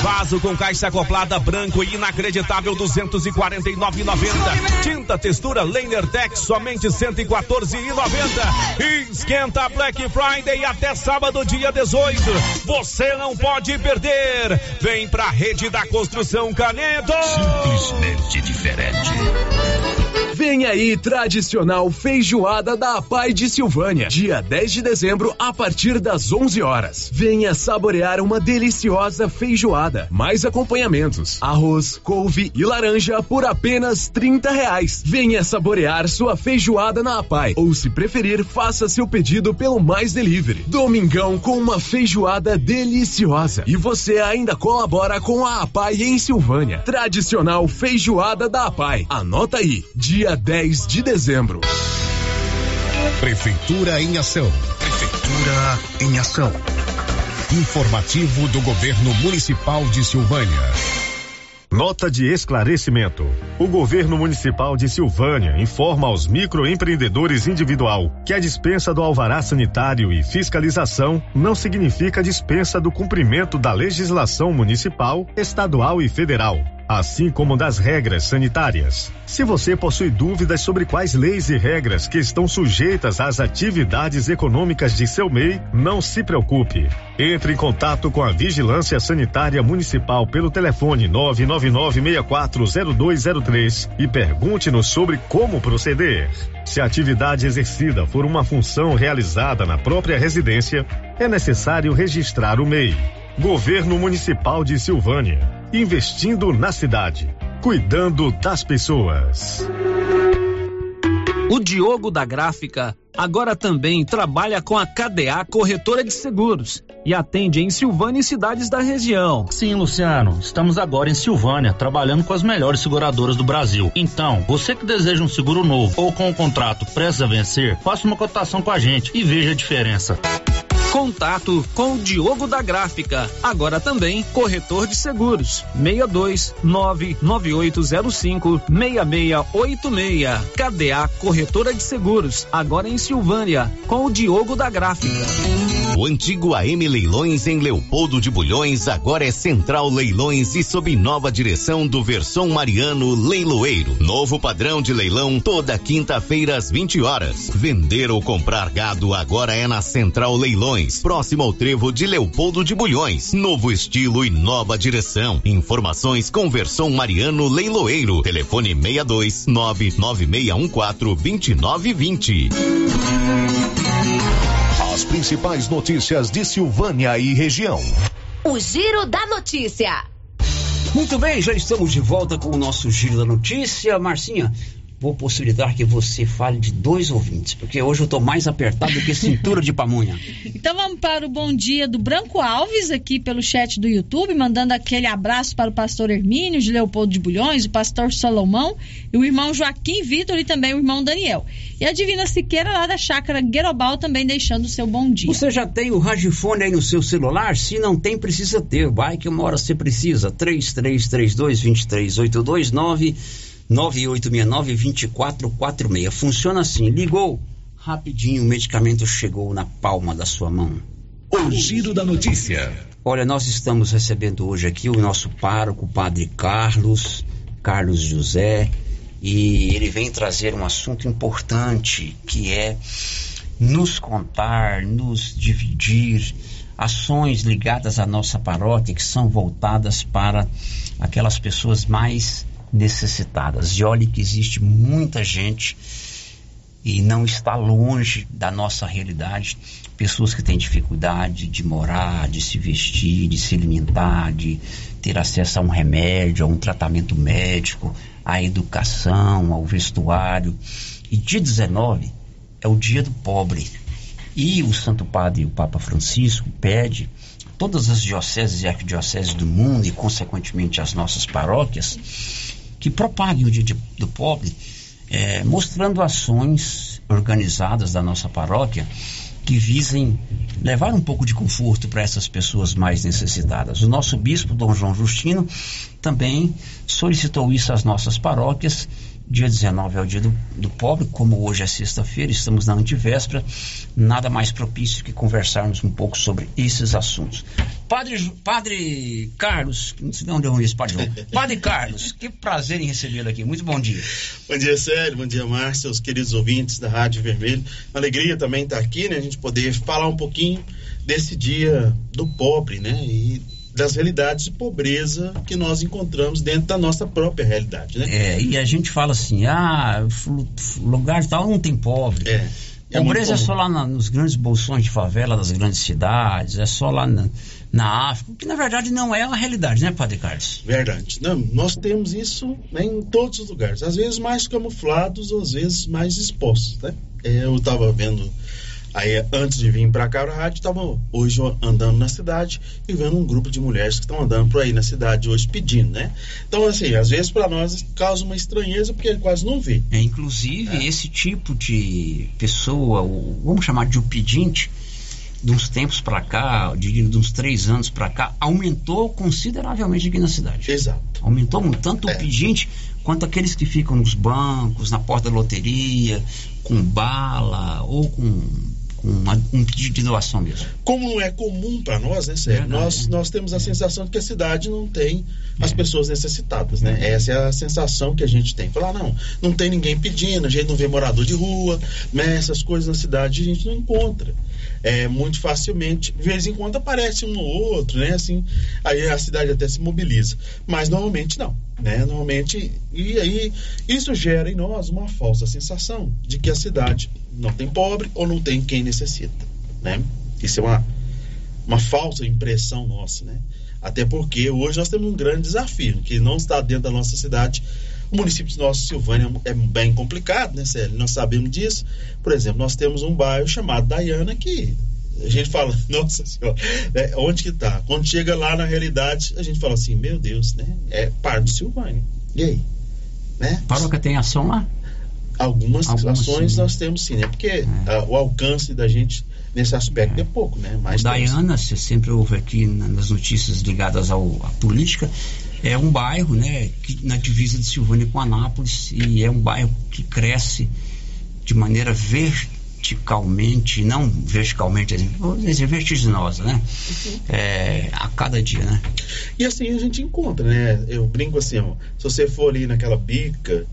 [SPEAKER 18] Vaso com caixa acoplada branco e inacreditável 249,90. Tinta textura Liner Tech somente 114,90. Esquenta Black Friday até sábado, dia 18. Você não pode perder. Vem pra rede da construção Canedo.
[SPEAKER 35] Simplesmente diferente.
[SPEAKER 17] Vem aí, tradicional feijoada da Pai de Silvânia, dia 10 de dezembro, a partir das 11 horas. Venha saborear uma deliciosa feijoada, mais acompanhamentos, arroz, couve e laranja por apenas 30 reais. Venha saborear sua feijoada na Pai, ou se preferir, faça seu pedido pelo Mais Delivery. Domingão com uma feijoada deliciosa. E você ainda colabora com a APAI em Silvânia. Tradicional feijoada da APAI. Anota aí, dia 10 de dezembro.
[SPEAKER 3] Prefeitura em ação. Prefeitura em ação. Informativo do Governo Municipal de Silvânia.
[SPEAKER 36] Nota de esclarecimento. O governo municipal de Silvânia informa aos microempreendedores individual que a dispensa do alvará sanitário e fiscalização não significa dispensa do cumprimento da legislação municipal, estadual e federal assim como das regras sanitárias. Se você possui dúvidas sobre quais leis e regras que estão sujeitas às atividades econômicas de seu MEI, não se preocupe. Entre em contato com a Vigilância Sanitária Municipal pelo telefone 999640203 e pergunte-nos sobre como proceder. Se a atividade exercida for uma função realizada na própria residência, é necessário registrar o MEI. Governo Municipal de Silvânia. Investindo na cidade. Cuidando das pessoas.
[SPEAKER 19] O Diogo da Gráfica agora também trabalha com a KDA Corretora de Seguros e atende em Silvânia e cidades da região.
[SPEAKER 37] Sim, Luciano, estamos agora em Silvânia, trabalhando com as melhores seguradoras do Brasil. Então, você que deseja um seguro novo ou com um contrato prestes a vencer, faça uma cotação com a gente e veja a diferença.
[SPEAKER 19] Contato com o Diogo da Gráfica, agora também corretor de seguros. 62 99805 6686. KDA Corretora de Seguros, agora em Silvânia, com o Diogo da Gráfica.
[SPEAKER 35] O antigo AM Leilões em Leopoldo de Bulhões agora é Central Leilões e sob nova direção do Versão Mariano Leiloeiro. Novo padrão de leilão toda quinta-feira às 20 horas. Vender ou comprar gado agora é na Central Leilões, próximo ao trevo de Leopoldo de Bulhões. Novo estilo e nova direção. Informações com Versão Mariano Leiloeiro. Telefone 62 99614 2920.
[SPEAKER 3] As principais notícias de Silvânia e região.
[SPEAKER 10] O Giro da Notícia.
[SPEAKER 11] Muito bem, já estamos de volta com o nosso Giro da Notícia. Marcinha, vou possibilitar que você fale de dois ouvintes, porque hoje eu tô mais apertado do que cintura de pamonha.
[SPEAKER 28] Então vamos para o bom dia do Branco Alves aqui pelo chat do YouTube, mandando aquele abraço para o pastor Hermínio de Leopoldo de Bulhões, o pastor Salomão e o irmão Joaquim Vitor e também o irmão Daniel. E a Divina Siqueira lá da chácara Guerobal também deixando o seu bom dia.
[SPEAKER 11] Você já tem o radiofone aí no seu celular? Se não tem, precisa ter. Vai que uma hora você precisa. 3332-23829 9869-2446. Funciona assim. Ligou, rapidinho o medicamento chegou na palma da sua mão.
[SPEAKER 3] O Giro da Notícia.
[SPEAKER 11] Olha, nós estamos recebendo hoje aqui o nosso pároco, o padre Carlos, Carlos José, e ele vem trazer um assunto importante que é nos contar, nos dividir ações ligadas à nossa paróquia que são voltadas para aquelas pessoas mais necessitadas. E olhe que existe muita gente e não está longe da nossa realidade. Pessoas que têm dificuldade de morar, de se vestir, de se alimentar, de ter acesso a um remédio, a um tratamento médico, à educação, ao vestuário. E dia 19 é o dia do pobre. E o Santo Padre, o Papa Francisco, pede todas as dioceses e arquidioceses do mundo e, consequentemente, as nossas paróquias, que propaguem o dia de, do pobre, é, mostrando ações organizadas da nossa paróquia que visem levar um pouco de conforto para essas pessoas mais necessitadas. O nosso bispo, Dom João Justino, também solicitou isso às nossas paróquias Dia 19 é o dia do, do pobre, como hoje é sexta-feira, estamos na antivéspera, nada mais propício que conversarmos um pouco sobre esses assuntos. Padre, padre Carlos, não sei de onde eu isso, Padre. Padre Carlos, que prazer em recebê-lo aqui. Muito bom dia.
[SPEAKER 38] Bom dia, Célio. Bom dia, Márcio, os queridos ouvintes da Rádio Vermelho. Uma alegria também estar aqui, né? A gente poder falar um pouquinho desse dia do pobre, né? E das realidades de pobreza que nós encontramos dentro da nossa própria realidade, né?
[SPEAKER 11] É, e a gente fala assim, ah, lugar tal não tem pobre. É. É pobreza é só lá na, nos grandes bolsões de favela das grandes cidades, é só lá na, na África, que na verdade não é a realidade, né, Padre Carlos?
[SPEAKER 38] Verdade. Não, nós temos isso né, em todos os lugares, às vezes mais camuflados, às vezes mais expostos, né? É, eu estava vendo Aí, antes de vir para cá, a rádio estava hoje andando na cidade e vendo um grupo de mulheres que estão andando por aí na cidade hoje pedindo, né? Então, assim, às vezes para nós causa uma estranheza porque ele quase não vê.
[SPEAKER 11] É, inclusive, é. esse tipo de pessoa, vamos chamar de o pedinte, de uns tempos para cá, diria de uns três anos para cá, aumentou consideravelmente aqui na cidade.
[SPEAKER 38] Exato.
[SPEAKER 11] Aumentou muito, tanto é. o pedinte quanto aqueles que ficam nos bancos, na porta da loteria, com bala ou com uma, um pedido de doação mesmo.
[SPEAKER 38] Como não é comum para nós, né, Sérgio? Nós, nós temos a sensação de que a cidade não tem as é. pessoas necessitadas, né? Essa é a sensação que a gente tem. Falar, não, não tem ninguém pedindo, a gente não vê morador de rua, né? essas coisas na cidade a gente não encontra. É, muito facilmente, de vez em quando aparece um ou outro, né? Assim, aí a cidade até se mobiliza. Mas normalmente não. Né? Normalmente, e aí isso gera em nós uma falsa sensação de que a cidade não tem pobre ou não tem quem necessita, né? Isso é uma, uma falsa impressão nossa, né? Até porque hoje nós temos um grande desafio, que não está dentro da nossa cidade. O município de Nossa Silvânia é bem complicado, né, Célio? Nós sabemos disso. Por exemplo, nós temos um bairro chamado Dayana que a gente fala, nossa senhora, é, onde que tá? Quando chega lá na realidade, a gente fala assim, meu Deus, né? É parte do Silvânia. E aí? Né?
[SPEAKER 11] Paróquia tem ação lá?
[SPEAKER 38] Algumas, Algumas ações sim, nós temos sim, né? Porque é. a, o alcance da gente nesse aspecto é, é pouco, né?
[SPEAKER 11] Mas Dayana, você sempre ouve aqui nas notícias ligadas ao, à política, é um bairro, né, que, na divisa de Silvânia com Anápolis, e é um bairro que cresce de maneira verticalmente, não verticalmente, vou dizer vertiginosa, né? Uhum. É, a cada dia, né?
[SPEAKER 38] E assim a gente encontra, né? Eu brinco assim, ó, se você for ali naquela bica,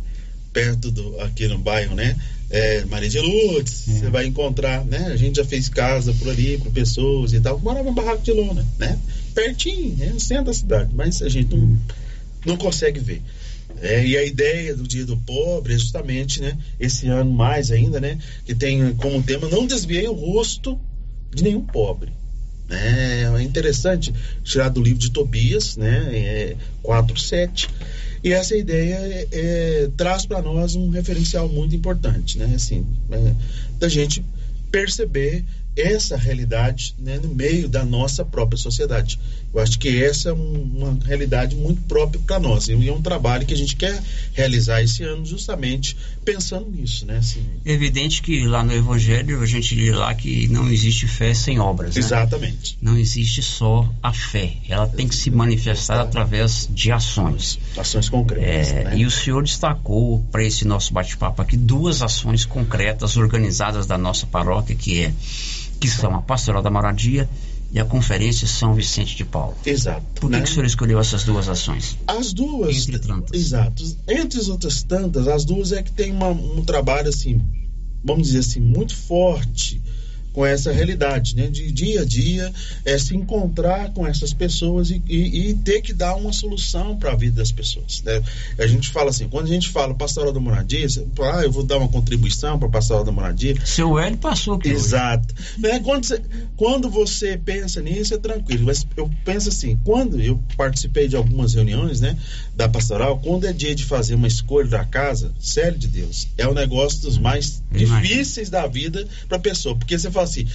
[SPEAKER 38] perto do aqui no bairro, né? É, Maria de Lourdes, é. você vai encontrar, né? A gente já fez casa por ali para pessoas e tal, morava em barraco de lona, né? Pertinho, né? no centro da cidade, mas a gente não, não consegue ver. É, e a ideia do Dia do Pobre é justamente, né? Esse ano mais ainda, né? Que tem como tema não desviei o rosto de nenhum pobre. É, é interessante tirar do livro de Tobias, né? É 4.7 e essa ideia é, é, traz para nós um referencial muito importante, né? Assim, é, da gente perceber essa realidade né, no meio da nossa própria sociedade. Eu acho que essa é uma realidade muito própria para nós e é um trabalho que a gente quer realizar esse ano justamente pensando nisso, né? Assim,
[SPEAKER 11] é evidente que lá no Evangelho a gente lê lá que não existe fé sem obras.
[SPEAKER 38] Né? Exatamente.
[SPEAKER 11] Né? Não existe só a fé, ela tem que se manifestar através de ações.
[SPEAKER 38] Ações concretas. É, né?
[SPEAKER 11] E o senhor destacou para esse nosso bate-papo aqui duas ações concretas organizadas da nossa paróquia que é que são a Pastoral da Moradia e a Conferência São Vicente de Paulo.
[SPEAKER 38] Exato.
[SPEAKER 11] Por que, né? que o senhor escolheu essas duas ações?
[SPEAKER 38] As duas. Entre tantas. Exato. Entre as outras tantas, as duas é que tem uma, um trabalho assim, vamos dizer assim, muito forte com essa realidade, né? De dia a dia, é se encontrar com essas pessoas e, e, e ter que dar uma solução para a vida das pessoas, né? A gente fala assim, quando a gente fala pastoral da moradia, você ah, eu vou dar uma contribuição para pastoral da moradia.
[SPEAKER 11] Seu Hélio passou aqui
[SPEAKER 38] Exato. Né? Quando, você, quando você pensa nisso, é tranquilo. Mas eu penso assim, quando eu participei de algumas reuniões, né, da pastoral, quando é dia de fazer uma escolha da casa, sério de Deus, é um negócio dos mais difíceis da vida para a pessoa, porque você fala assim,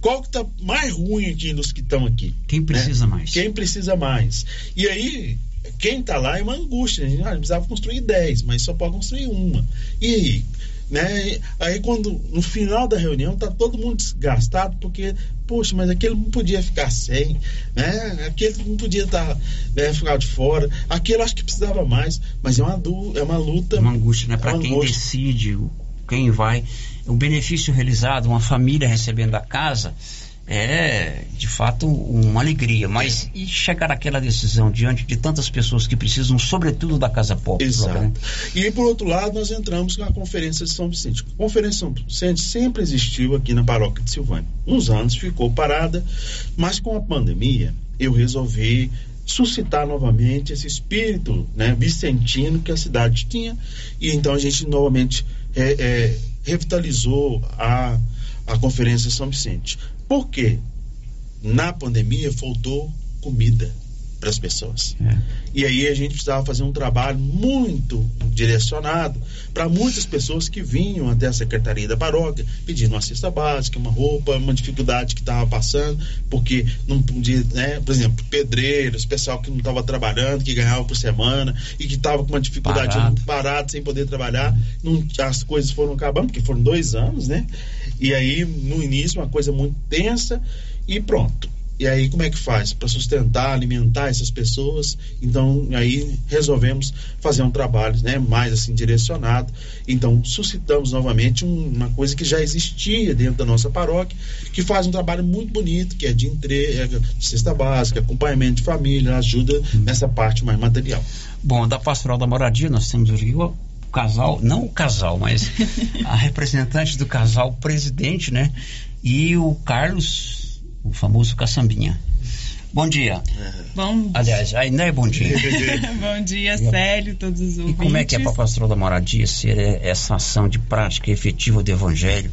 [SPEAKER 38] qual que tá mais ruim aqui dos que estão aqui?
[SPEAKER 11] Quem precisa
[SPEAKER 38] né?
[SPEAKER 11] mais?
[SPEAKER 38] Quem precisa mais? E aí, quem tá lá é uma angústia. A gente ah, precisava construir 10, mas só pode construir uma. E aí? Né? Aí quando no final da reunião tá todo mundo desgastado porque poxa, mas aquele não podia ficar sem, né? Aquele não podia estar tá, né, ficar de fora. Aquele acho que precisava mais, mas é uma é uma luta,
[SPEAKER 11] uma angústia, né? Para
[SPEAKER 38] uma
[SPEAKER 11] quem
[SPEAKER 38] angústia.
[SPEAKER 11] decide, quem vai, o benefício realizado, uma família recebendo a casa é de fato uma alegria, mas e chegar àquela decisão diante de tantas pessoas que precisam, sobretudo da casa própria?
[SPEAKER 38] Exato.
[SPEAKER 11] né?
[SPEAKER 38] E por outro lado, nós entramos na Conferência de São Vicente. A Conferência de São Vicente sempre existiu aqui na paróquia de Silvânia. Uns anos ficou parada, mas com a pandemia eu resolvi suscitar novamente esse espírito né, vicentino que a cidade tinha e então a gente novamente é, é, revitalizou a, a Conferência São Vicente. Por quê? Na pandemia faltou comida para as pessoas. E aí a gente precisava fazer um trabalho muito direcionado para muitas pessoas que vinham até a secretaria da paróquia pedindo uma cesta básica, uma roupa, uma dificuldade que estava passando, porque não podia, né? Por exemplo, pedreiros, pessoal que não estava trabalhando, que ganhava por semana e que estava com uma dificuldade
[SPEAKER 11] Parado.
[SPEAKER 38] parado, sem poder trabalhar, não- as coisas foram acabando, porque foram dois anos, né? E aí, no início, uma coisa muito tensa e pronto. E aí, como é que faz? Para sustentar, alimentar essas pessoas. Então, aí resolvemos fazer um trabalho né, mais assim direcionado. Então, suscitamos novamente um- uma coisa que já existia dentro da nossa paróquia, que faz um trabalho muito bonito, que é de entrega, de cesta básica, acompanhamento de família, ajuda nessa parte mais material.
[SPEAKER 11] Bom, da Pastoral da Moradia, nós temos aqui o casal, não o casal, mas a representante do casal, o presidente, né? E o Carlos, o famoso Caçambinha. Bom dia.
[SPEAKER 39] Bom,
[SPEAKER 11] Aliás, ainda é bom dia.
[SPEAKER 39] bom dia, Célio, todos os
[SPEAKER 11] E
[SPEAKER 39] ouvintes.
[SPEAKER 11] como é que é para a Pastoral da Moradia ser eh, essa ação de prática efetiva do Evangelho,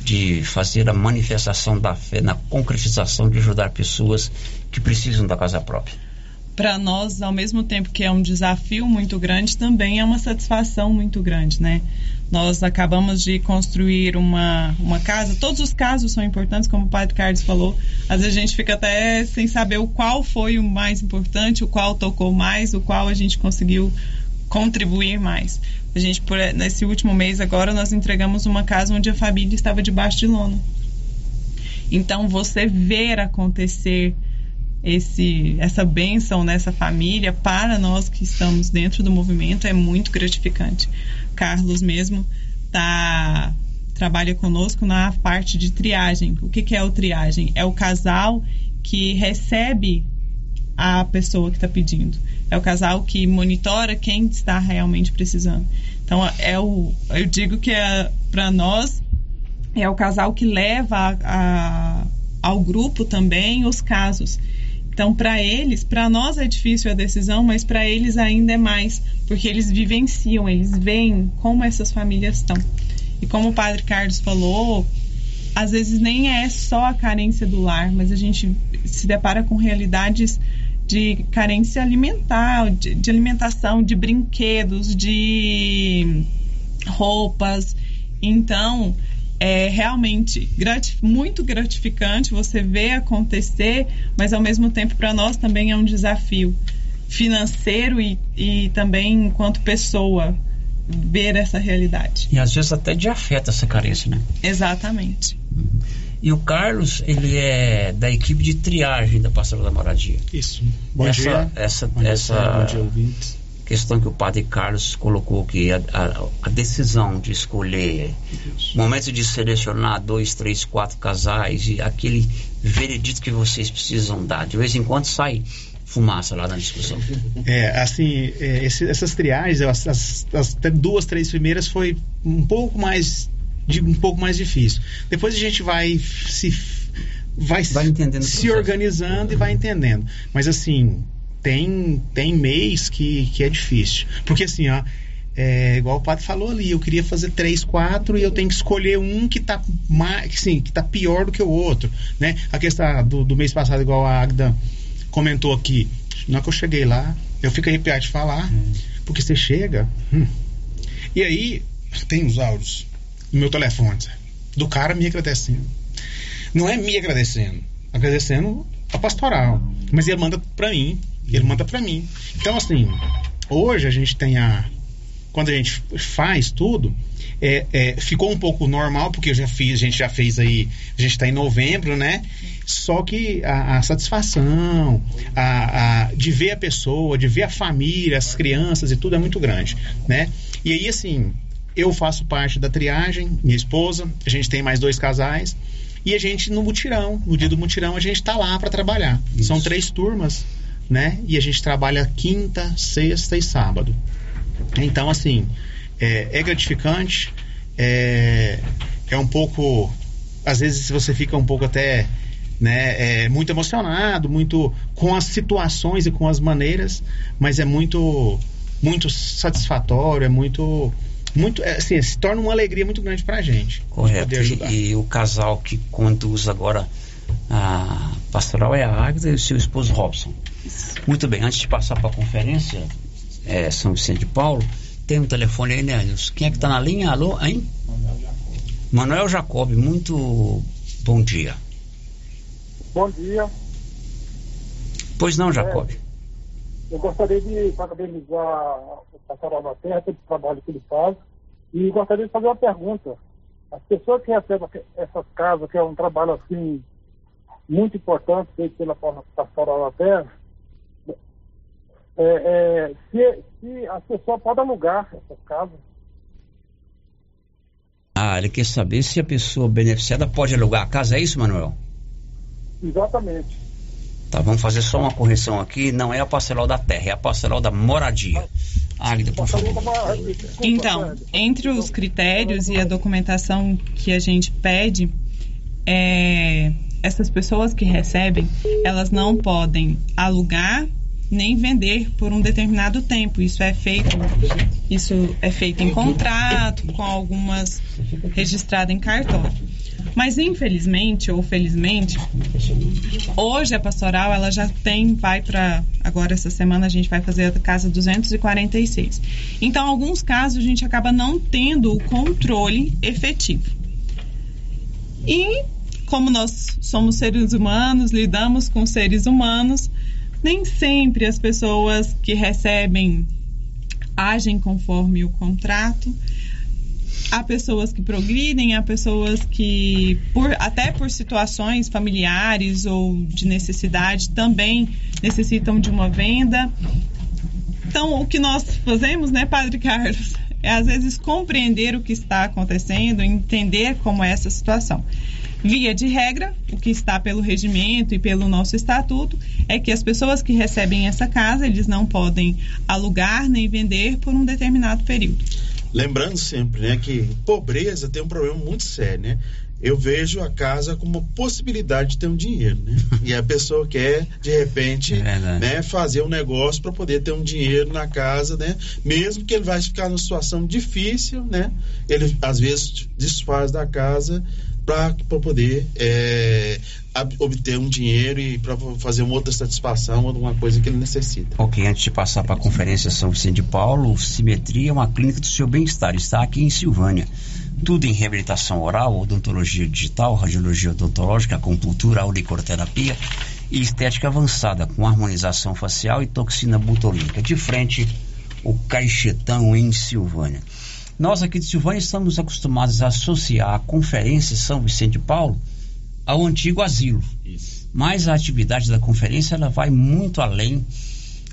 [SPEAKER 11] de fazer a manifestação da fé na concretização de ajudar pessoas que precisam da casa própria?
[SPEAKER 39] Para nós, ao mesmo tempo que é um desafio muito grande, também é uma satisfação muito grande, né? Nós acabamos de construir uma, uma casa. Todos os casos são importantes, como o Padre Carlos falou. Às vezes a gente fica até sem saber o qual foi o mais importante, o qual tocou mais, o qual a gente conseguiu contribuir mais. A gente, por, nesse último mês agora, nós entregamos uma casa onde a família estava debaixo de lona. Então, você ver acontecer esse, essa bênção nessa família para nós que estamos dentro do movimento é muito gratificante. Carlos mesmo tá trabalha conosco na parte de triagem. O que, que é o triagem? É o casal que recebe a pessoa que está pedindo. É o casal que monitora quem está realmente precisando. Então, é o, eu digo que é, para nós é o casal que leva a- a- ao grupo também os casos. Então, para eles, para nós é difícil a decisão, mas para eles ainda é mais, porque eles vivenciam, eles veem como essas famílias estão. E como o Padre Carlos falou, às vezes nem é só a carência do lar, mas a gente se depara com realidades de carência alimentar, de, de alimentação, de brinquedos, de roupas. Então, é realmente grati- muito gratificante você ver acontecer, mas ao mesmo tempo para nós também é um desafio financeiro e, e também enquanto pessoa ver essa realidade.
[SPEAKER 11] E às vezes até de afeta essa carência, né?
[SPEAKER 39] Exatamente.
[SPEAKER 11] E o Carlos, ele é da equipe de triagem da Pastoral da Moradia.
[SPEAKER 34] Isso. Bom
[SPEAKER 11] essa,
[SPEAKER 34] dia.
[SPEAKER 11] Essa,
[SPEAKER 34] Bom dia,
[SPEAKER 11] essa
[SPEAKER 34] Sérgio. Bom dia, ouvintes.
[SPEAKER 11] Questão que o padre Carlos colocou que a, a- a decisão de escolher, o momento de selecionar dois, três, quatro casais e aquele veredito que vocês precisam dar. De vez em quando sai fumaça lá na discussão.
[SPEAKER 34] É, assim, é, esse- essas triagens, as, as- as duas, três primeiras foi um pouco mais de um pouco mais difícil. Depois a gente vai se vai,
[SPEAKER 11] Vai
[SPEAKER 34] se
[SPEAKER 11] processo.
[SPEAKER 34] organizando e vai entendendo. Mas assim, tem tem mês que, que é difícil. Porque assim, ó, é, igual o padre falou ali, eu queria fazer três, quatro e eu tenho que escolher um que tá mais, assim, que tá pior do que o outro, né? A questão do, do mês passado, igual a Agda comentou aqui, na hora que eu cheguei lá, eu fico arrepiado de falar, porque você chega, hum, e aí tem os áudios no meu telefone, sabe? do cara me agradecendo. Não é me agradecendo, agradecendo a pastoral, mas ele manda pra mim, ele manda pra mim. Então assim, hoje a gente tem a quando a gente faz tudo, é, é, ficou um pouco normal, porque eu já fiz, a gente já fez aí, a gente está em novembro, né? Só que a, a satisfação a, a- de ver a pessoa, de ver a família, as crianças e tudo é muito grande, né? E aí, assim, eu faço parte da triagem, minha esposa, a gente tem mais dois casais, e a gente no mutirão, no dia do mutirão, a gente está lá para trabalhar. São três turmas, né? E a gente trabalha quinta, sexta e sábado. Então, assim, é, é gratificante, é, é um pouco. Às vezes você fica um pouco até né, é, muito emocionado, muito com as situações e com as maneiras, mas é muito, muito satisfatório, é muito. muito é, assim, se torna uma alegria muito grande pra gente.
[SPEAKER 11] Correto. E, e o casal que conduz agora a pastoral é a Águida e o seu esposo Robson. Muito bem, antes de passar para a conferência, é, São Vicente de Paulo, tem um telefone aí, né, Nilson? Quem é que está na linha? Alô, hein? Manuel Jacob, muito bom dia.
[SPEAKER 40] Bom dia.
[SPEAKER 11] Pois não, Jacob.
[SPEAKER 40] Eu gostaria de parabenizar o Pastoral da Terra pelo trabalho que ele faz e gostaria de fazer uma pergunta. As pessoas que recebem essas casas, que é um trabalho assim muito importante feito pela Pastoral da Terra, é, é, se, se as pessoas podem alugar essas casas.
[SPEAKER 11] Ah, ele quer saber se a pessoa beneficiada pode alugar a casa, é isso, Manuel?
[SPEAKER 40] Exatamente.
[SPEAKER 11] Tá, vamos fazer só uma correção aqui. Não é a pastoral da terra, é a pastoral da moradia. Águida, por favor.
[SPEAKER 39] Então, entre os critérios e a documentação que a gente pede, é, essas pessoas que recebem, elas não podem alugar nem vender por um determinado tempo. Isso é feito, isso é feito em contrato, com algumas registrado em cartório. Mas infelizmente ou felizmente, hoje a pastoral ela já tem, vai para agora essa semana a gente vai fazer a casa 246. Então, alguns casos a gente acaba não tendo o controle efetivo. E como nós somos seres humanos, lidamos com seres humanos, nem sempre as pessoas que recebem agem conforme o contrato. Há pessoas que progridem, há pessoas que, por, até por situações familiares ou de necessidade, também necessitam de uma venda. Então, o que nós fazemos, né, Padre Carlos, é às vezes compreender o que está acontecendo, entender como é essa situação. Via de regra, o que está pelo regimento e pelo nosso estatuto é que as pessoas que recebem essa casa, eles não podem alugar nem vender por um determinado período.
[SPEAKER 38] Lembrando sempre, né, que pobreza tem um problema muito sério, né? Eu vejo a casa como possibilidade de ter um dinheiro, né? E a pessoa quer, de repente, né, fazer um negócio para poder ter um dinheiro na casa, né? Mesmo que ele vai ficar numa situação difícil, né? Ele às vezes desfaz da casa para poder é, obter um dinheiro e para fazer uma outra satisfação alguma coisa que ele necessita.
[SPEAKER 11] Ok, antes de passar para a conferência São Vicente de Paulo, Simetria é uma clínica do seu bem-estar. Está aqui em Silvânia. Tudo em reabilitação oral, odontologia digital, radiologia odontológica, acupuntura, auriculoterapia e estética avançada, com harmonização facial e toxina botulínica. De frente, o Caixetão em Silvânia. Nós aqui de Silvânia estamos acostumados a associar a conferência São Vicente de Paulo ao antigo asilo. Mas a atividade da conferência ela vai muito além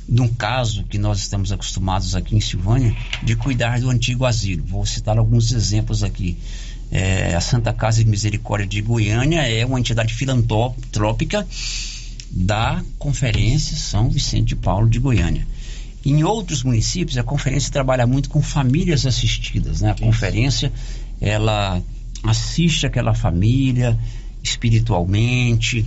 [SPEAKER 11] de um caso que nós estamos acostumados aqui em Silvânia de cuidar do antigo asilo. Vou citar alguns exemplos aqui. É, a Santa Casa de Misericórdia de Goiânia é uma entidade filantrópica da Conferência São Vicente de Paulo de Goiânia. Em outros municípios, a conferência trabalha muito com famílias assistidas. Né? A conferência ela assiste aquela família espiritualmente,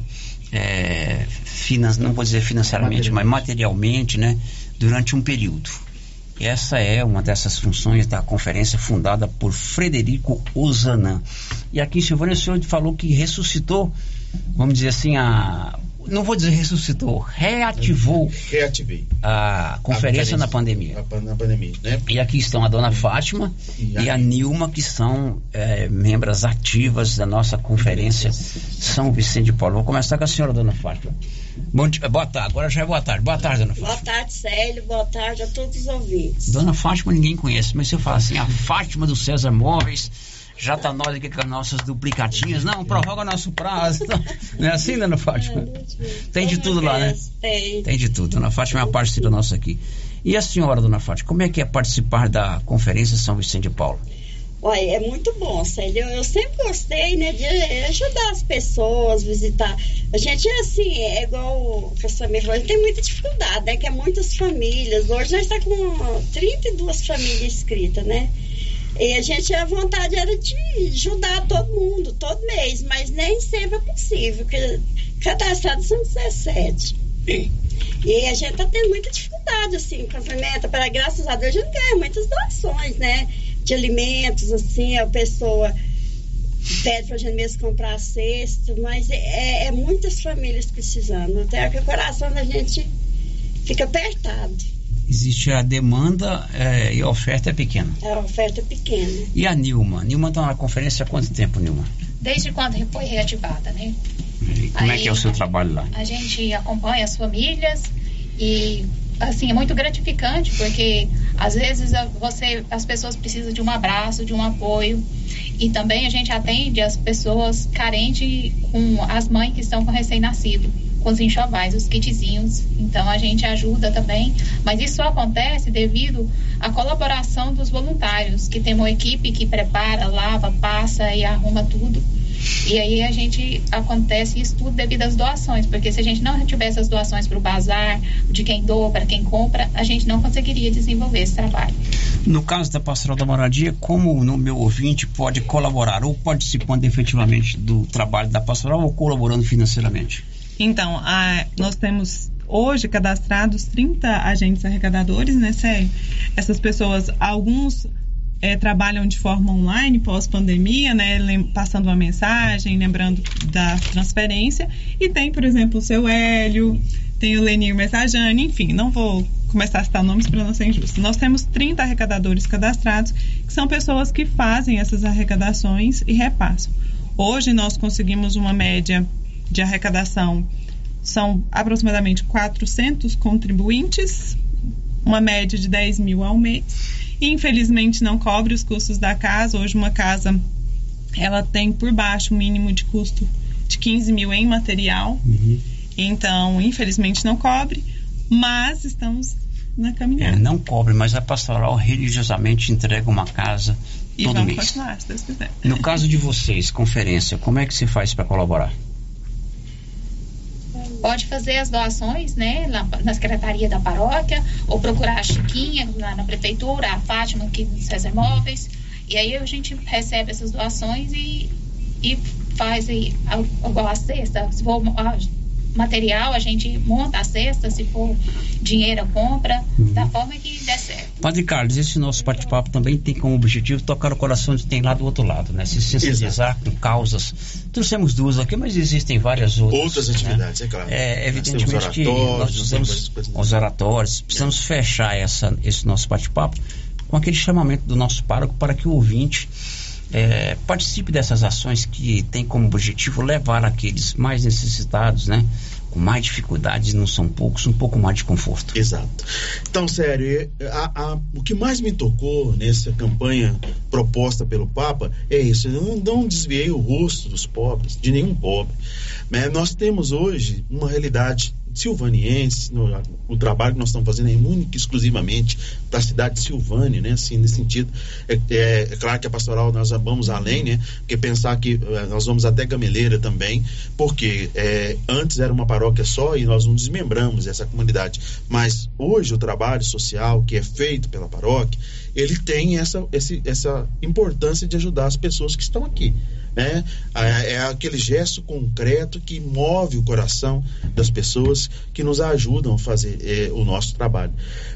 [SPEAKER 11] é, finan- não vou dizer financeiramente, mas materialmente, né? Durante um período. Essa é uma dessas funções da conferência fundada por Frederico Ozanam. E aqui em Silvânia o senhor falou que ressuscitou, vamos dizer assim, a. Não vou dizer ressuscitou, reativou
[SPEAKER 38] Reativei.
[SPEAKER 11] a conferência na pandemia.
[SPEAKER 38] Na, pan- na pandemia, né?
[SPEAKER 11] E aqui estão a dona Fátima e a Nilma, que são é, membros ativas da nossa conferência São Vicente de Paulo. Vou começar com a senhora, dona Fátima. Bom dia, boa tarde, agora já é boa tarde. Boa tarde, dona Fátima.
[SPEAKER 41] Boa tarde, Célio. Boa tarde a todos os ouvintes.
[SPEAKER 11] Dona Fátima ninguém conhece, mas se eu falar assim, a Fátima do César Móveis, já tá nós aqui com as nossas duplicatinhas. Não, prorroga nosso prazo. Não é assim, dona Fátima? Tem de tudo lá, né?
[SPEAKER 41] Tem.
[SPEAKER 11] Tem de tudo. Dona Fátima é uma parceira nossa aqui. E a senhora, dona Fátima, como é que é participar da Conferência São Vicente de Paulo?
[SPEAKER 41] Olha, é muito bom, Célio. Eu, sempre gostei, né, de ajudar as pessoas, visitar. A gente é assim, é igual o professor me falou, tem muita dificuldade, né? Que é muitas famílias. Hoje nós estamos com 32 famílias inscritas, né? E a gente, a vontade era de ajudar todo mundo, todo mês, mas nem sempre é possível, porque cadastrados são 17. E a gente tá tendo muita dificuldade, assim, com as alimentos. Para, graças a Deus, a gente ganha muitas doações, né? De alimentos, assim, a pessoa pede pra gente mesmo comprar a cesta, mas é, é muitas famílias precisando. Até que o coração da gente fica apertado.
[SPEAKER 11] Existe a demanda é, e a oferta é pequena.
[SPEAKER 41] A oferta é pequena.
[SPEAKER 11] E a Nilma? Nilma está na conferência há quanto tempo, Nilma?
[SPEAKER 42] Desde quando foi reativada, né?
[SPEAKER 11] E como é
[SPEAKER 42] Aí-
[SPEAKER 11] que é o seu trabalho lá?
[SPEAKER 42] A gente acompanha as famílias e assim é muito gratificante porque às vezes a- você as pessoas precisam de um abraço, de um apoio e também a gente atende as pessoas carentes com as mães que estão com recém-nascido, com os enxovais, os kitzinhos. Então a gente ajuda também, mas isso só acontece devido à colaboração dos voluntários, que tem uma equipe que prepara, lava, passa e arruma tudo. E aí a gente acontece isso tudo devido às doações, porque se a gente não tivesse as doações para o bazar, de quem doa, para quem compra, a gente não conseguiria desenvolver esse trabalho.
[SPEAKER 11] No caso da Pastoral da Moradia, como o meu ouvinte pode colaborar ou participando efetivamente do trabalho da Pastoral ou colaborando financeiramente?
[SPEAKER 39] Então, a- nós temos hoje cadastrados 30 agentes arrecadadores, né, sério? Essas pessoas, alguns eh, trabalham de forma online pós-pandemia, né, passando uma mensagem, lembrando da transferência. E tem, por exemplo, o seu Hélio, tem o Lenir Messajane, enfim, não vou começar a citar nomes para não ser injusto. Nós temos 30 arrecadadores cadastrados, que são pessoas que fazem essas arrecadações e repassam. Hoje nós conseguimos uma média de arrecadação, são aproximadamente 400 contribuintes, uma média de 10 mil ao mês. E, infelizmente não cobre os custos da casa. Hoje uma casa ela tem por baixo um mínimo de custo de 15 mil em material. Então, infelizmente não cobre, mas estamos na
[SPEAKER 11] É,
[SPEAKER 39] caminhada.
[SPEAKER 11] não cobre, mas a Pastoral religiosamente entrega uma casa
[SPEAKER 39] e
[SPEAKER 11] todo
[SPEAKER 39] vamos
[SPEAKER 11] mês.
[SPEAKER 39] continuar, se Deus quiser.
[SPEAKER 11] No caso de vocês, conferência, como é que se faz para colaborar?
[SPEAKER 42] Pode fazer as doações, né, lá na secretaria da paróquia, ou procurar a Chiquinha lá na prefeitura, a Fátima aqui no César Móveis, e aí a gente recebe essas doações e, e faz aí, igual a cesta, se for a- material, a gente monta a cesta, se for dinheiro, compra, da forma que der certo.
[SPEAKER 11] Padre Carlos, esse nosso bate-papo também tem como objetivo tocar o coração de quem lá do outro lado, né? Se sensibilizar com causas. Trouxemos duas aqui, mas existem várias outras.
[SPEAKER 38] Outras
[SPEAKER 11] né?
[SPEAKER 38] atividades, é claro.
[SPEAKER 11] É,
[SPEAKER 38] Nós
[SPEAKER 11] evidentemente
[SPEAKER 38] temos
[SPEAKER 11] que nós
[SPEAKER 38] nós
[SPEAKER 11] precisamos, os oratórios, precisamos fechar essa, esse nosso bate-papo com aquele chamamento do nosso pároco para que o ouvinte é, participe dessas ações que tem como objetivo levar aqueles mais necessitados, né? Mais dificuldades, não são poucos, um pouco mais de conforto.
[SPEAKER 38] Exato. Então, sério, é, a- a- o que mais me tocou nessa campanha proposta pelo Papa é isso: eu não, não desviei o rosto dos pobres, de nenhum pobre. Né? Nós temos hoje uma realidade silvanienses, no, o trabalho que nós estamos fazendo é único exclusivamente da cidade de Silvânia, né? Assim, nesse sentido, é, é, é, claro que a pastoral nós vamos além, né? Porque pensar que é, nós vamos até Gameleira também, porque é, antes era uma paróquia só e nós não desmembramos essa comunidade, mas hoje o trabalho social que é feito pela paróquia, ele tem essa, esse, essa importância de ajudar as pessoas que estão aqui né? É, aquele gesto concreto que move o coração das pessoas que nos ajudam a fazer é, o nosso trabalho.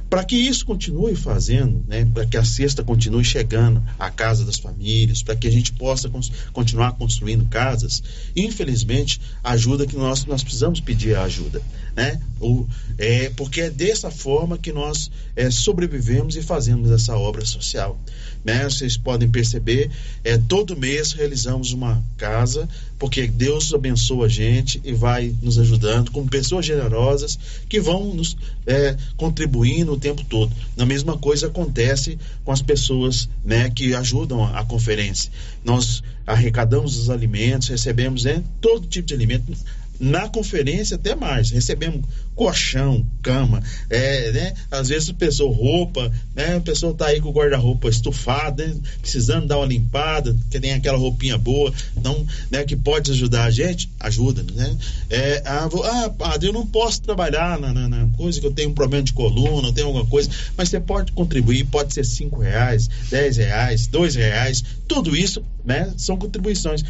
[SPEAKER 38] Para que isso continue fazendo, né? para que a cesta continue chegando à casa das famílias, para que a gente possa cons continuar construindo casas, infelizmente, ajuda que nós, nós precisamos pedir a ajuda. Né? O, é, porque é dessa forma que nós é, sobrevivemos e fazemos essa obra social né? Vocês podem perceber, é, todo mês realizamos uma casa, porque Deus abençoa a gente e vai nos ajudando com pessoas generosas que vão nos é, contribuindo o tempo todo. Na mesma coisa acontece com as pessoas né, que ajudam a, a conferência. Nós arrecadamos os alimentos, recebemos né, todo tipo de alimento na conferência até mais. Recebemos colchão, cama, é, né? Às vezes a pessoa roupa, né? A pessoa tá aí com o guarda-roupa estufado, né? precisando dar uma limpada, que tem aquela roupinha boa, então, né? Que pode ajudar a gente, ajuda, né? É, ah, ah, padre, eu não posso trabalhar na, na, na, coisa que eu tenho um problema de coluna, eu tenho alguma coisa, mas você pode contribuir, pode ser cinco reais, dez reais, dois reais, tudo isso, né? São contribuições.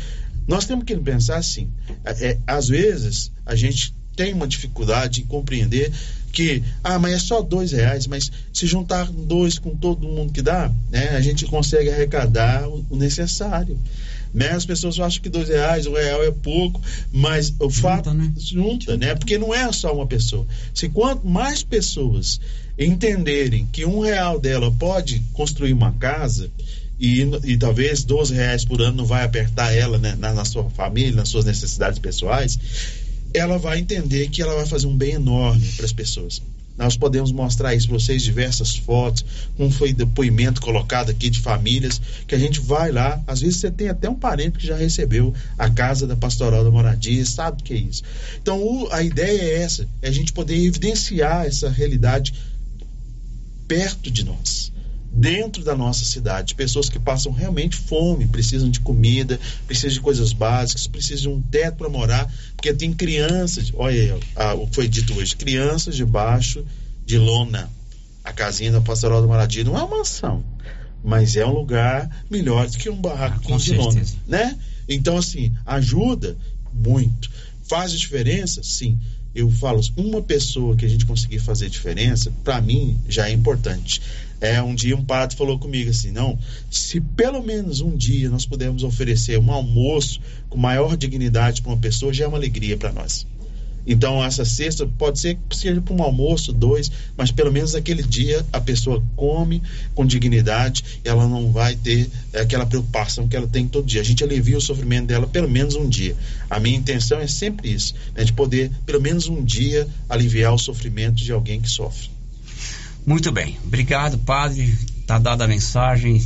[SPEAKER 38] Nós temos que pensar assim: é, é, às vezes a gente tem uma dificuldade em compreender que, ah, mas é só dois reais, mas se juntar dois com todo mundo que dá, né, a gente consegue arrecadar o, o necessário. Né? As pessoas acham que dois reais, um real é pouco, mas o fato né? junta, né? Porque não é só uma pessoa. Se quanto mais pessoas entenderem que um real dela pode construir uma casa, e, e talvez 12 reais por ano não vai apertar ela né, na, na sua família, nas suas necessidades pessoais, ela vai entender que ela vai fazer um bem enorme para as pessoas. Nós podemos mostrar isso para vocês, diversas fotos, como foi depoimento colocado aqui de famílias, que a gente vai lá, às vezes você tem até um parente que já recebeu a casa da pastoral da moradia, sabe o que é isso. Então o, a ideia é essa, é a gente poder evidenciar essa realidade perto de nós dentro da nossa cidade, pessoas que passam realmente fome, precisam de comida, precisam de coisas básicas, precisam de um teto para morar, porque tem crianças, olha ah, o que foi dito hoje, crianças debaixo de lona. A casinha da Pastoral do Maradia não é uma mansão, mas é um lugar melhor do que um barraco ah, de lona, né? Então assim, ajuda muito. Faz diferença? Sim eu falo, uma pessoa que a gente conseguir fazer diferença, para mim já é importante. É, um dia um padre falou comigo assim: não, se pelo menos um dia nós pudermos oferecer um almoço com maior dignidade para uma pessoa, já é uma alegria para nós. Então, essa cesta pode ser que seja para um almoço, dois, mas pelo menos aquele dia a pessoa come com dignidade e ela não vai ter aquela preocupação que ela tem todo dia. A gente alivia o sofrimento dela pelo menos um dia. A minha intenção é sempre isso, né, de poder, pelo menos um dia, aliviar o sofrimento de alguém que sofre.
[SPEAKER 11] Muito bem. Obrigado, padre. Tá dada a mensagem.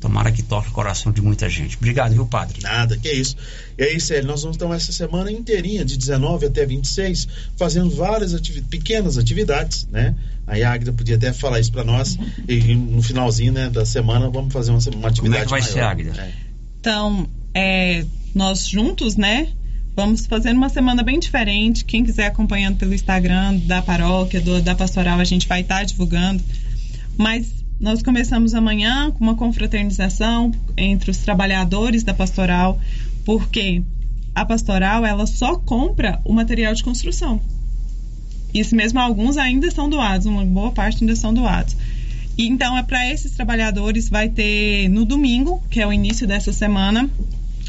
[SPEAKER 11] Tomara que toque o coração de muita gente. Obrigado, viu, padre?
[SPEAKER 38] Nada, que é isso. E aí, Célio, nós vamos estar essa semana inteirinha, de 19 até 26, fazendo várias ativi pequenas atividades, né? Aí a Águida podia até falar isso para nós. E no finalzinho né, da semana vamos fazer uma, uma atividade
[SPEAKER 11] Como é que vai
[SPEAKER 38] maior.
[SPEAKER 11] ser, Águida?
[SPEAKER 39] É. Então, é, nós juntos, né? Vamos fazer uma semana bem diferente. Quem quiser acompanhando pelo Instagram da paróquia, do, da pastoral, a gente vai estar divulgando. Mas nós começamos amanhã com uma confraternização entre os trabalhadores da pastoral, porque a pastoral ela só compra o material de construção. Isso mesmo, alguns ainda são doados, uma boa parte ainda são doados. E, então, é para esses trabalhadores, vai ter no domingo, que é o início dessa semana,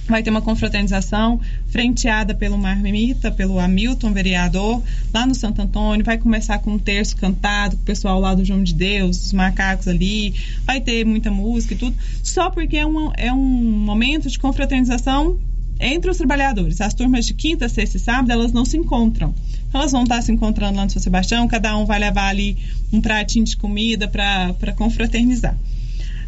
[SPEAKER 39] vai ter uma confraternização frenteada pelo Marmita, pelo Hamilton, vereador, lá no Santo Antônio. Vai começar com um terço cantado, com o pessoal lá do João de Deus, os macacos ali. Vai ter muita música e tudo. Só porque é um, é um momento de confraternização entre os trabalhadores. As turmas de quinta, sexta e sábado, elas não se encontram. Elas vão estar se encontrando lá no São Sebastião, cada um vai levar ali um pratinho de comida para confraternizar.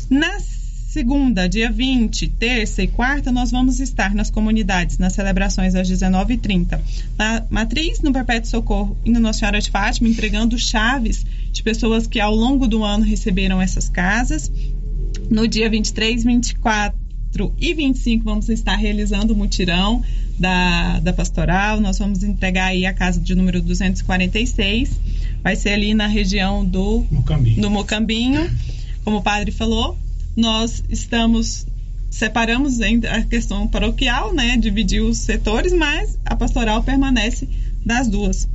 [SPEAKER 39] Nas segunda, dia 20, terça e quarta, nós vamos estar nas comunidades, nas celebrações às 19h30. Na Matriz, no Perpétuo Socorro e no Nossa Senhora de Fátima, entregando chaves de pessoas que ao longo do ano receberam essas casas. No dia 23, 24 e 25 vamos estar realizando o mutirão da, da pastoral. Nós vamos entregar aí a casa de número 246. Vai ser ali na região do
[SPEAKER 34] Mocambinho.
[SPEAKER 39] do Mocambinho. Como o padre falou, nós estamos separamos a questão paroquial, né, os setores, mas a pastoral permanece das duas.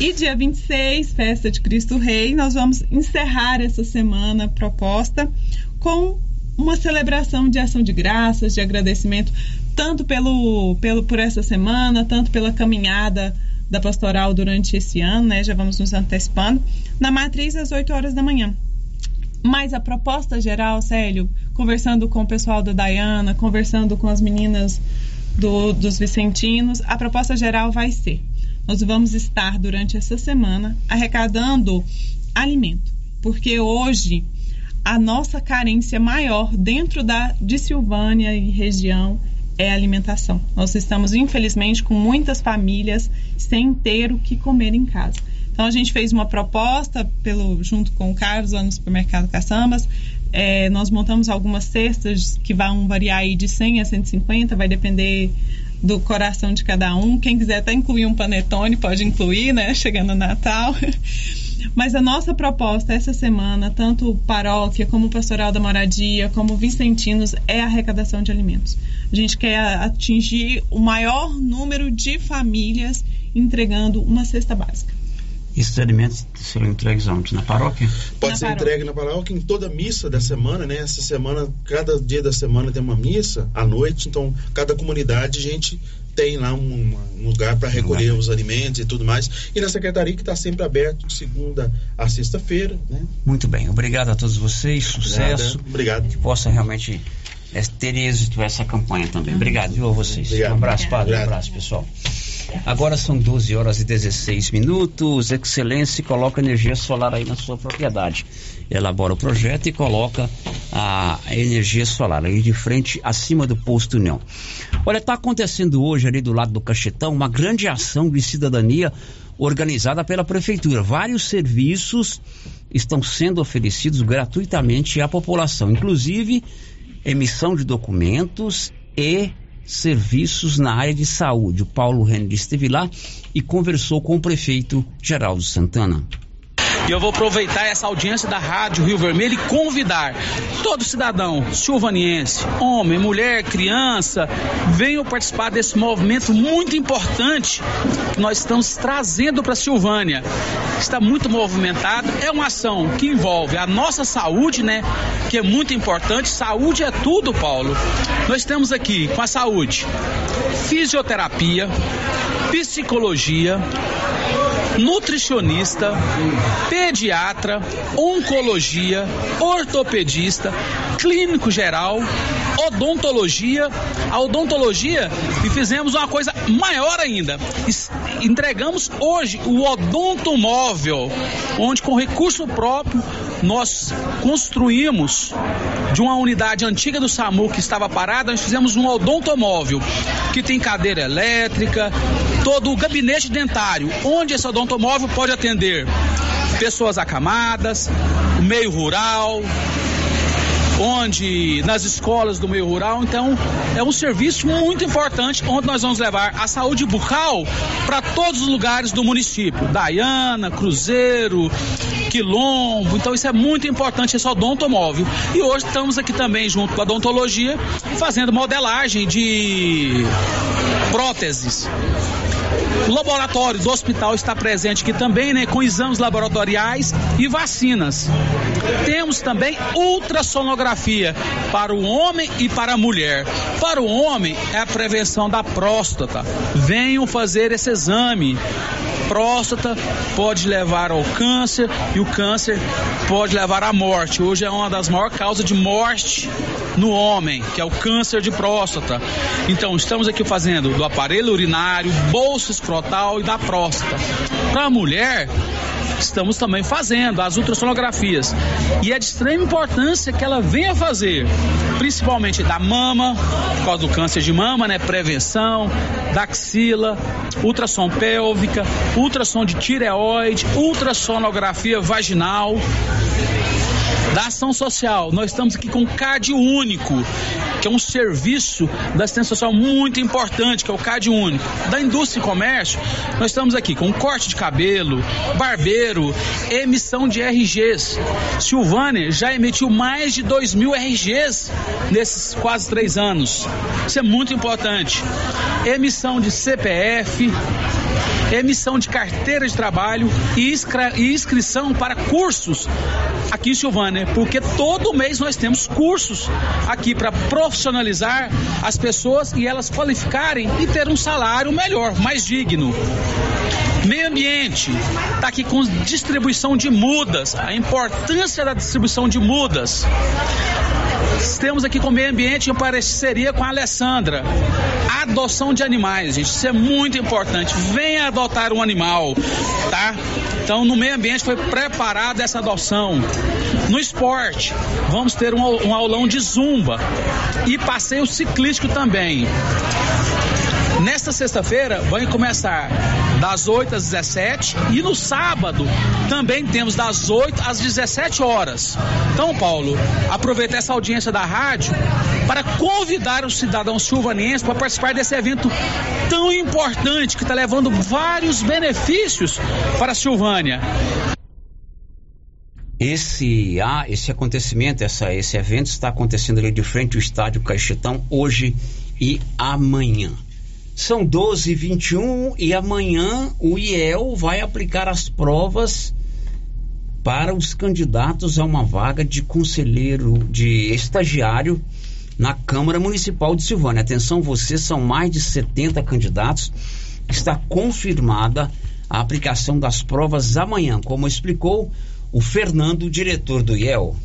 [SPEAKER 39] E dia 26, festa de Cristo Rei, nós vamos encerrar essa semana proposta com uma celebração de ação de graças, de agradecimento, tanto pelo, pelo por essa semana, tanto pela caminhada da pastoral durante esse ano, né? Já vamos nos antecipando, na matriz às 8 horas da manhã. Mas a proposta geral, Célio, conversando com o pessoal da Diana, conversando com as meninas do, dos Vicentinos, a proposta geral vai ser: nós vamos estar durante essa semana arrecadando alimento, porque hoje a nossa carência maior dentro da de Silvânia e região é alimentação. Nós estamos, infelizmente, com muitas famílias sem ter o que comer em casa. Então a gente fez uma proposta pelo junto com o Carlos lá no supermercado Caçambas. É, nós montamos algumas cestas que vão variar aí de 100 a 150, vai depender do coração de cada um. Quem quiser até incluir um panetone pode incluir, né? Chegando o Natal. Mas a nossa proposta essa semana, tanto paróquia como pastoral da moradia, como Vicentinos, é a arrecadação de alimentos. A gente quer atingir o maior número de famílias entregando uma cesta básica.
[SPEAKER 11] Esses alimentos serão entregues onde? Na paróquia?
[SPEAKER 38] Pode
[SPEAKER 39] Na
[SPEAKER 38] ser
[SPEAKER 39] paróquia.
[SPEAKER 38] entregue na paróquia em toda missa da semana, né? Essa semana, cada dia da semana tem uma missa à noite, então cada comunidade a gente tem lá um, um lugar para recolher os alimentos e tudo mais. E na secretaria que está sempre aberto de segunda a sexta-feira, né?
[SPEAKER 11] Muito bem, obrigado a todos vocês, sucesso.
[SPEAKER 38] Obrigado.
[SPEAKER 11] Que possa realmente é, ter êxito essa campanha também. Obrigado, viu, a vocês.
[SPEAKER 38] Obrigado.
[SPEAKER 11] Um abraço, padre, um
[SPEAKER 38] Obrigado.
[SPEAKER 11] abraço, pessoal. Agora são 12 horas e 16 minutos. Excelência coloca energia solar aí na sua propriedade. Elabora o projeto e coloca a energia solar aí de frente, acima do posto União. Olha, está acontecendo hoje ali do lado do Cachetão uma grande ação de cidadania organizada pela prefeitura. Vários serviços estão sendo oferecidos gratuitamente à população, inclusive emissão de documentos e serviços na área de saúde. O Paulo Henrique esteve lá e conversou com o prefeito Geraldo Santana.
[SPEAKER 43] E eu vou aproveitar essa audiência da Rádio Rio Vermelho e convidar todo cidadão silvaniense, homem, mulher, criança, venham participar desse movimento muito importante que nós estamos trazendo para Silvânia. Está muito movimentado, é uma ação que envolve a nossa saúde, né? Que é muito importante. Saúde é tudo, Paulo. Nós temos aqui com a saúde fisioterapia, psicologia, nutricionista, pediatra, oncologia, ortopedista, clínico geral, odontologia. A odontologia e fizemos uma coisa maior ainda. Entregamos hoje o odontomóvel, onde com recurso próprio nós construímos de uma unidade antiga do SAMU que estava parada, nós fizemos um odontomóvel que tem cadeira elétrica, todo o gabinete dentário, onde esse odontomóvel pode atender pessoas acamadas, meio rural, onde nas escolas do meio rural, então é um serviço muito importante. Onde nós vamos levar a saúde bucal para todos os lugares do município, Daiana, Cruzeiro, Quilombo, então isso é muito importante. Esse odontomóvel. E hoje estamos aqui também junto com a odontologia fazendo modelagem de próteses. Laboratório do hospital está presente aqui também, né, com exames laboratoriais e vacinas. Temos também ultrassonografia para o homem e para a mulher. Para o homem é a prevenção da próstata. Venham fazer esse exame. Próstata pode levar ao câncer e o câncer pode levar à morte. Hoje é uma das maiores causas de morte no homem, que é o câncer de próstata. Então, estamos aqui fazendo do aparelho urinário, bolsa escrotal e da próstata. Para a mulher, estamos também fazendo as ultrassonografias. E é de extrema importância que ela venha fazer, principalmente da mama, por causa do câncer de mama, né? Prevenção, da axila, ultrassom pélvica, ultrassom de tireoide, ultrassonografia vaginal da ação social. Nós estamos aqui com o CAD único, que é um serviço da assistência social muito importante, que é o CAD único. Da indústria e comércio, nós estamos aqui com corte de cabelo, barbeiro, emissão de RGs. Silvânia já emitiu mais de 2 mil RGs nesses quase três anos. Isso é muito importante. Emissão de CPF, emissão de carteira de trabalho e, inscrição para cursos aqui em Silvânia, porque todo mês nós temos cursos aqui para profissionalizar as pessoas e elas qualificarem e ter um salário melhor, mais digno. Meio ambiente está aqui com distribuição de mudas, a importância da distribuição de mudas. Temos aqui com o meio ambiente em parceria com a Alessandra. Adoção de animais, gente, isso é muito importante. Venha adotar um animal, tá? Então, no meio ambiente foi preparada essa adoção. No esporte, vamos ter um, um aulão de zumba e passeio ciclístico também. Nesta sexta-feira vai começar das 8 às 17 e no sábado também temos das 8 às 17 horas. Então, Paulo, aproveita essa audiência da rádio para convidar os cidadãos silvanenses para participar desse evento tão importante que está levando vários benefícios para a Silvânia.
[SPEAKER 11] Esse, ah, esse acontecimento, essa, esse evento está acontecendo ali de frente ao estádio Caixetão hoje e amanhã. São 12 e 21 e amanhã o IEL vai aplicar as provas para os candidatos a uma vaga de conselheiro, de estagiário na Câmara Municipal de Silvânia. Atenção, vocês são mais de 70 candidatos. Está confirmada a aplicação das provas amanhã, como explicou o Fernando, diretor do IEL.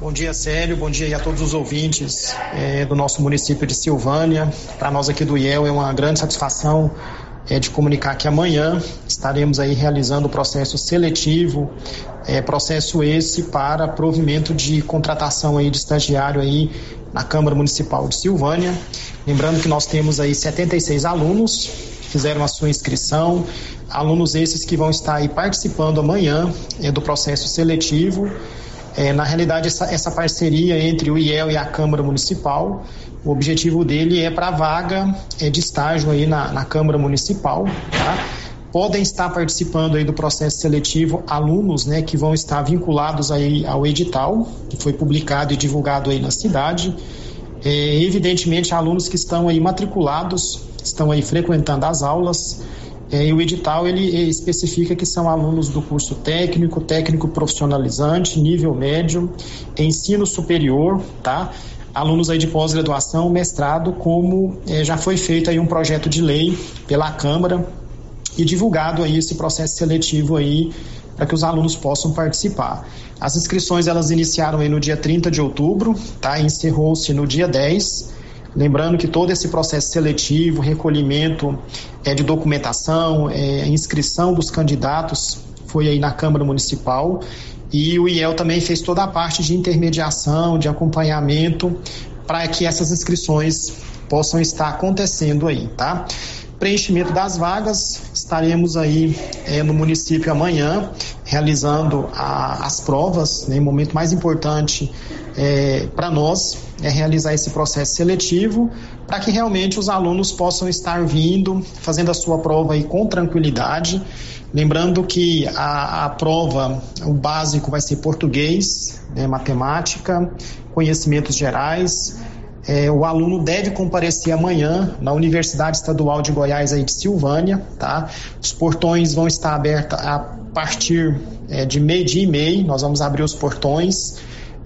[SPEAKER 44] Bom dia, Célio. Bom dia a todos os ouvintes é, do nosso município de Silvânia. Para nós aqui do IEL é uma grande satisfação é, de comunicar que amanhã estaremos aí realizando o processo seletivo, é, processo esse para provimento de contratação aí de estagiário aí na Câmara Municipal de Silvânia. Lembrando que nós temos aí 76 alunos que fizeram a sua inscrição, alunos esses que vão estar aí participando amanhã do processo seletivo é, na realidade, essa, essa, parceria entre o IEL e a Câmara Municipal, o objetivo dele é para vaga é, de estágio aí na, na Câmara Municipal, tá? Podem estar participando aí do processo seletivo alunos, né, que vão estar vinculados aí ao edital, que foi publicado e divulgado aí na cidade. É, evidentemente, alunos que estão aí matriculados, estão aí frequentando as aulas, é, e o edital ele especifica que são alunos do curso técnico, técnico profissionalizante, nível médio, ensino superior, tá? Alunos aí de pós-graduação, mestrado, como é, já foi feito aí um projeto de lei pela Câmara e divulgado aí esse processo seletivo aí para que os alunos possam participar. As inscrições elas iniciaram aí no dia 30 de outubro, tá? Encerrou-se no dia 10 Lembrando que todo esse processo seletivo, recolhimento é, de documentação, é, inscrição dos candidatos foi aí na Câmara Municipal e o IEL também fez toda a parte de intermediação, de acompanhamento para que essas inscrições possam estar acontecendo aí, tá? Preenchimento das vagas, estaremos aí é, no município amanhã realizando a, as provas, né, momento mais importante é, para nós é realizar esse processo seletivo para que realmente os alunos possam estar vindo, fazendo a sua prova aí com tranquilidade. Lembrando que a, a prova, o básico vai ser português, né, matemática, conhecimentos gerais. É, o aluno deve comparecer amanhã na Universidade Estadual de Goiás aí de Silvânia, tá? Os portões vão estar abertos a partir é, de meio dia e meio, nós vamos abrir os portões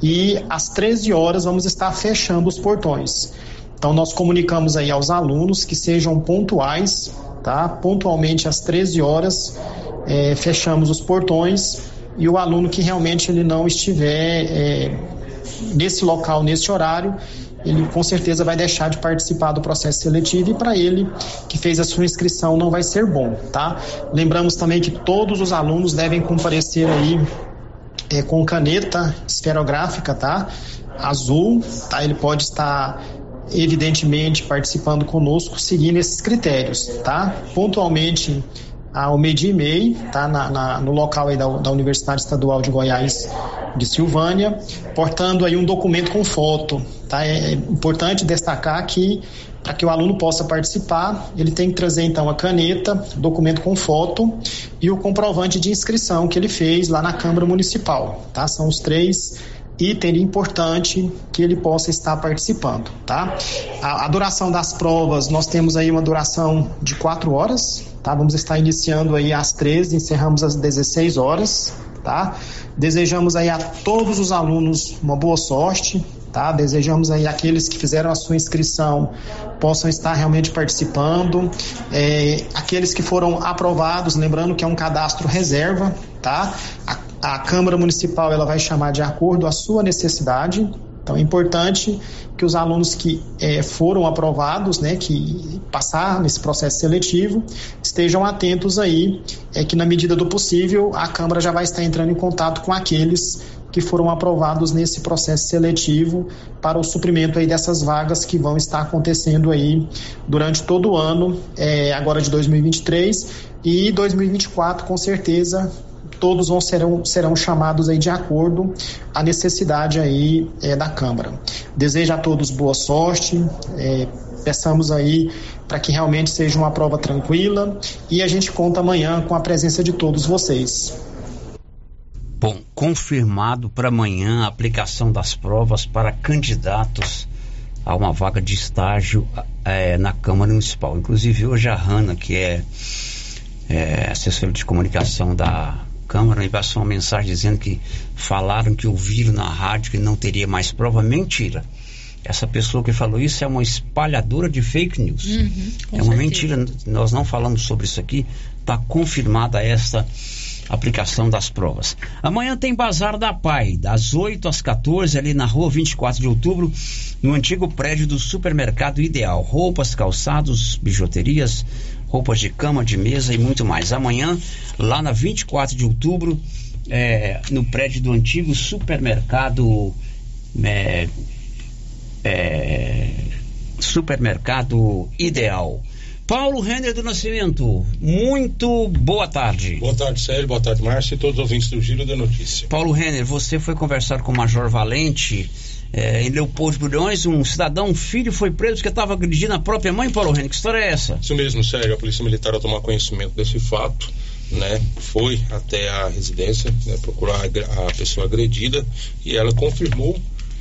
[SPEAKER 44] e às 13 horas vamos estar fechando os portões. Então nós comunicamos aí aos alunos que sejam pontuais, tá? Pontualmente às 13 horas é, fechamos os portões e o aluno que realmente ele não estiver é, nesse local, nesse horário, ele com certeza vai deixar de participar do processo seletivo e para ele que fez a sua inscrição não vai ser bom, tá? Lembramos também que todos os alunos devem comparecer aí é, com caneta esferográfica, tá? Azul, tá? Ele pode estar evidentemente participando conosco seguindo esses critérios, tá? Pontualmente ao meio-dia e meio, tá? Na, na, no local aí da, da Universidade Estadual de Goiás de Silvânia, portando aí um documento com foto, tá? É importante destacar que para que o aluno possa participar, ele tem que trazer então a caneta, documento com foto e o comprovante de inscrição que ele fez lá na Câmara Municipal, tá? São os três item importante que ele possa estar participando, tá? A, a, duração das provas, nós temos aí uma duração de quatro horas, tá? Vamos estar iniciando aí às 13, encerramos às 16 horas, tá? Desejamos aí a todos os alunos uma boa sorte, tá? Desejamos aí aqueles que fizeram a sua inscrição possam estar realmente participando, é, aqueles que foram aprovados, lembrando que é um cadastro reserva, tá? A, a Câmara Municipal ela vai chamar de acordo à sua necessidade, então é importante que os alunos que é, foram aprovados, né, que passar nesse processo seletivo, estejam atentos aí, é que na medida do possível a Câmara já vai estar entrando em contato com aqueles que foram aprovados nesse processo seletivo para o suprimento aí dessas vagas que vão estar acontecendo aí durante todo o ano, é, agora de 2023 e 2024 com certeza todos vão serão, serão chamados aí de acordo à necessidade aí é, da Câmara. Desejo a todos boa sorte, é, peçamos aí para que realmente seja uma prova tranquila e a gente conta amanhã com a presença de todos vocês.
[SPEAKER 11] Bom, confirmado para amanhã a aplicação das provas para candidatos a uma vaga de estágio é, na Câmara Municipal. Inclusive hoje a Hanna, que é, é assessora de comunicação da Câmara, me passou uma mensagem dizendo que falaram que ouviram na rádio que não teria mais prova. Mentira. Essa pessoa que falou isso é uma espalhadora de fake news. Uhum, é uma certeza. mentira. Nós não falamos sobre isso aqui. Está confirmada esta aplicação das provas. Amanhã tem Bazar da Pai, das 8 às 14, ali na rua 24 de outubro, no antigo prédio do supermercado Ideal. Roupas, calçados, bijuterias, roupas de cama, de mesa e muito mais. Amanhã, lá na 24 de outubro, é, no prédio do antigo supermercado. É, é, supermercado Ideal. Paulo Renner do Nascimento, muito boa tarde.
[SPEAKER 45] Boa tarde, Sérgio, boa tarde, Márcio e todos os ouvintes do Giro da Notícia.
[SPEAKER 11] Paulo Renner, você foi conversar com o Major Valente é, em Leopoldo Bulhões, um cidadão, um filho foi preso porque estava agredindo a própria mãe, Paulo Renner, que história é essa?
[SPEAKER 45] Isso mesmo, Sérgio, a Polícia Militar ao tomar conhecimento desse fato, né, foi até a residência né, procurar a pessoa agredida e ela confirmou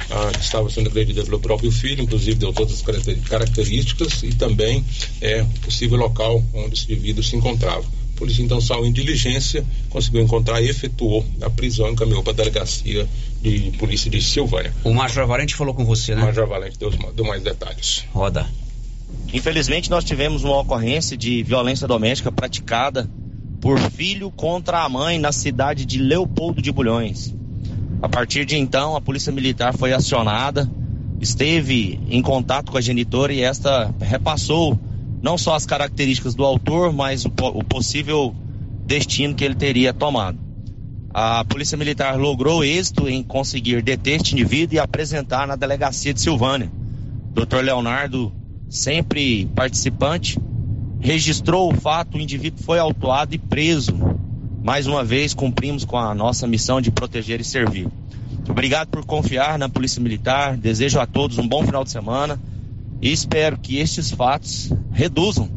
[SPEAKER 45] ah, que estava sendo agredida pelo próprio filho, inclusive deu todas as características e também é, o possível local onde esse indivíduo se encontrava. A polícia então saiu em diligência, conseguiu encontrar e efetuou a prisão e encaminhou para a delegacia de polícia de Silvânia.
[SPEAKER 11] O Major Valente falou com você, né?
[SPEAKER 45] O Major Valente deu, deu mais detalhes.
[SPEAKER 11] Roda.
[SPEAKER 46] Infelizmente nós tivemos uma ocorrência de violência doméstica praticada por filho contra a mãe na cidade de Leopoldo de Bulhões. A partir de então, a Polícia Militar foi acionada, esteve em contato com a genitora e esta repassou não só as características do autor, mas o, possível destino que ele teria tomado. A Polícia Militar logrou êxito em conseguir deter este indivíduo e apresentar na delegacia de Silvânia. Dr. Leonardo, sempre participante, registrou o fato, o indivíduo foi autuado e preso mais uma vez cumprimos com a nossa missão de proteger e servir. Obrigado por confiar na Polícia Militar. Desejo a todos um bom final de semana e espero que estes fatos reduzam.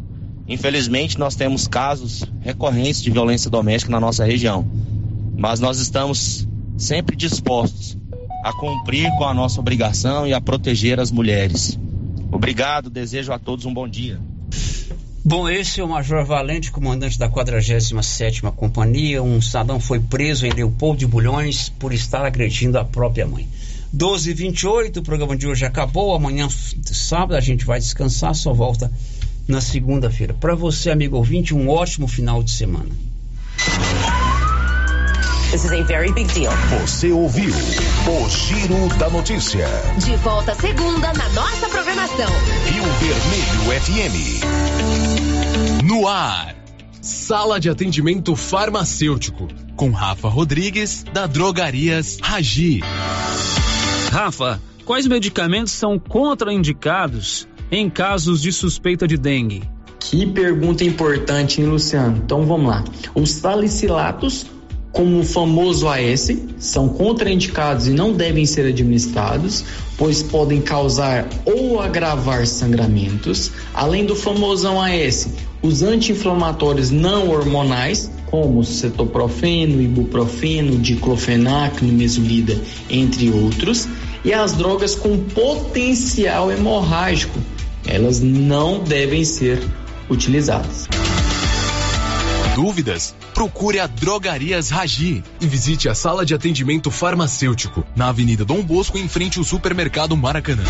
[SPEAKER 46] Infelizmente, nós temos casos recorrentes de violência doméstica na nossa região, mas nós estamos sempre dispostos a cumprir com a nossa obrigação e a proteger as mulheres. Obrigado, desejo a todos um bom dia.
[SPEAKER 11] Bom, esse é o Major Valente, comandante da 47ª Companhia. Um cidadão foi preso em Leopoldo de Bulhões por estar agredindo a própria mãe. 12 h 28 o programa de hoje acabou. Amanhã, sábado, a gente vai descansar, só volta na segunda-feira. Para você, amigo ouvinte, um ótimo final de semana.
[SPEAKER 47] This is a very big deal.
[SPEAKER 3] Você ouviu o Giro da Notícia.
[SPEAKER 22] De volta segunda na nossa programação.
[SPEAKER 3] Rio Vermelho FM.
[SPEAKER 17] No ar. Sala de atendimento farmacêutico com Rafa Rodrigues da Drogarias Ragi.
[SPEAKER 19] Rafa, quais medicamentos são contraindicados em casos de suspeita de dengue?
[SPEAKER 48] Que pergunta importante, hein, Luciano? Então vamos lá. Os salicilatos, como o famoso AS, são contraindicados e não devem ser administrados, pois podem causar ou agravar sangramentos. Além do famosão AS, os anti-inflamatórios não hormonais, como cetoprofeno, ibuprofeno, diclofenac, nimesulida, entre outros, e as drogas com potencial hemorrágico, elas não devem ser utilizadas.
[SPEAKER 17] Dúvidas? Procure a Drogarias Ragi e visite a sala de atendimento farmacêutico na Avenida Dom Bosco, em frente ao supermercado Maracanã.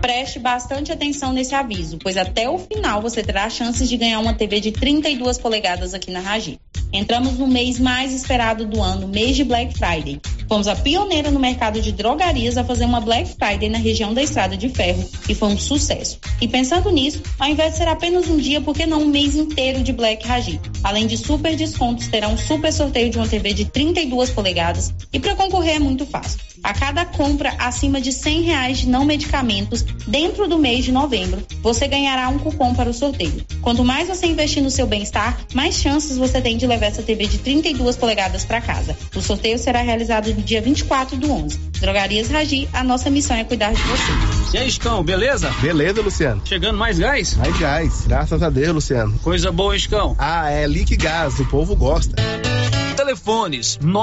[SPEAKER 21] Preste bastante atenção nesse aviso, pois até o final você terá chances de ganhar uma TV de 32 polegadas aqui na Ragi. Entramos no mês mais esperado do ano, mês de Black Friday. Fomos a pioneira no mercado de drogarias a fazer uma Black Friday na região da Estrada de Ferro e foi um sucesso. E pensando nisso, ao invés de ser apenas um dia, por que não um mês inteiro de Black Ragi? Além de super descontos, terá um super sorteio de uma TV de 32 polegadas e para concorrer é muito fácil. A cada compra acima de 100 reais de não medicamentos dentro do mês de novembro, você ganhará um cupom para o sorteio. Quanto mais você investir no seu bem-estar, mais chances você tem de levar essa TV de 32 polegadas para casa. O sorteio será realizado no dia 24 do 11. Drogarias Ragi, a nossa missão é cuidar de você.
[SPEAKER 19] E aí, Escão, beleza?
[SPEAKER 49] Beleza, Luciano.
[SPEAKER 19] Chegando mais gás?
[SPEAKER 49] Mais gás, graças a Deus, Luciano.
[SPEAKER 19] Coisa boa, Escão.
[SPEAKER 49] Ah, é Liquigás, o povo gosta.
[SPEAKER 19] Telefones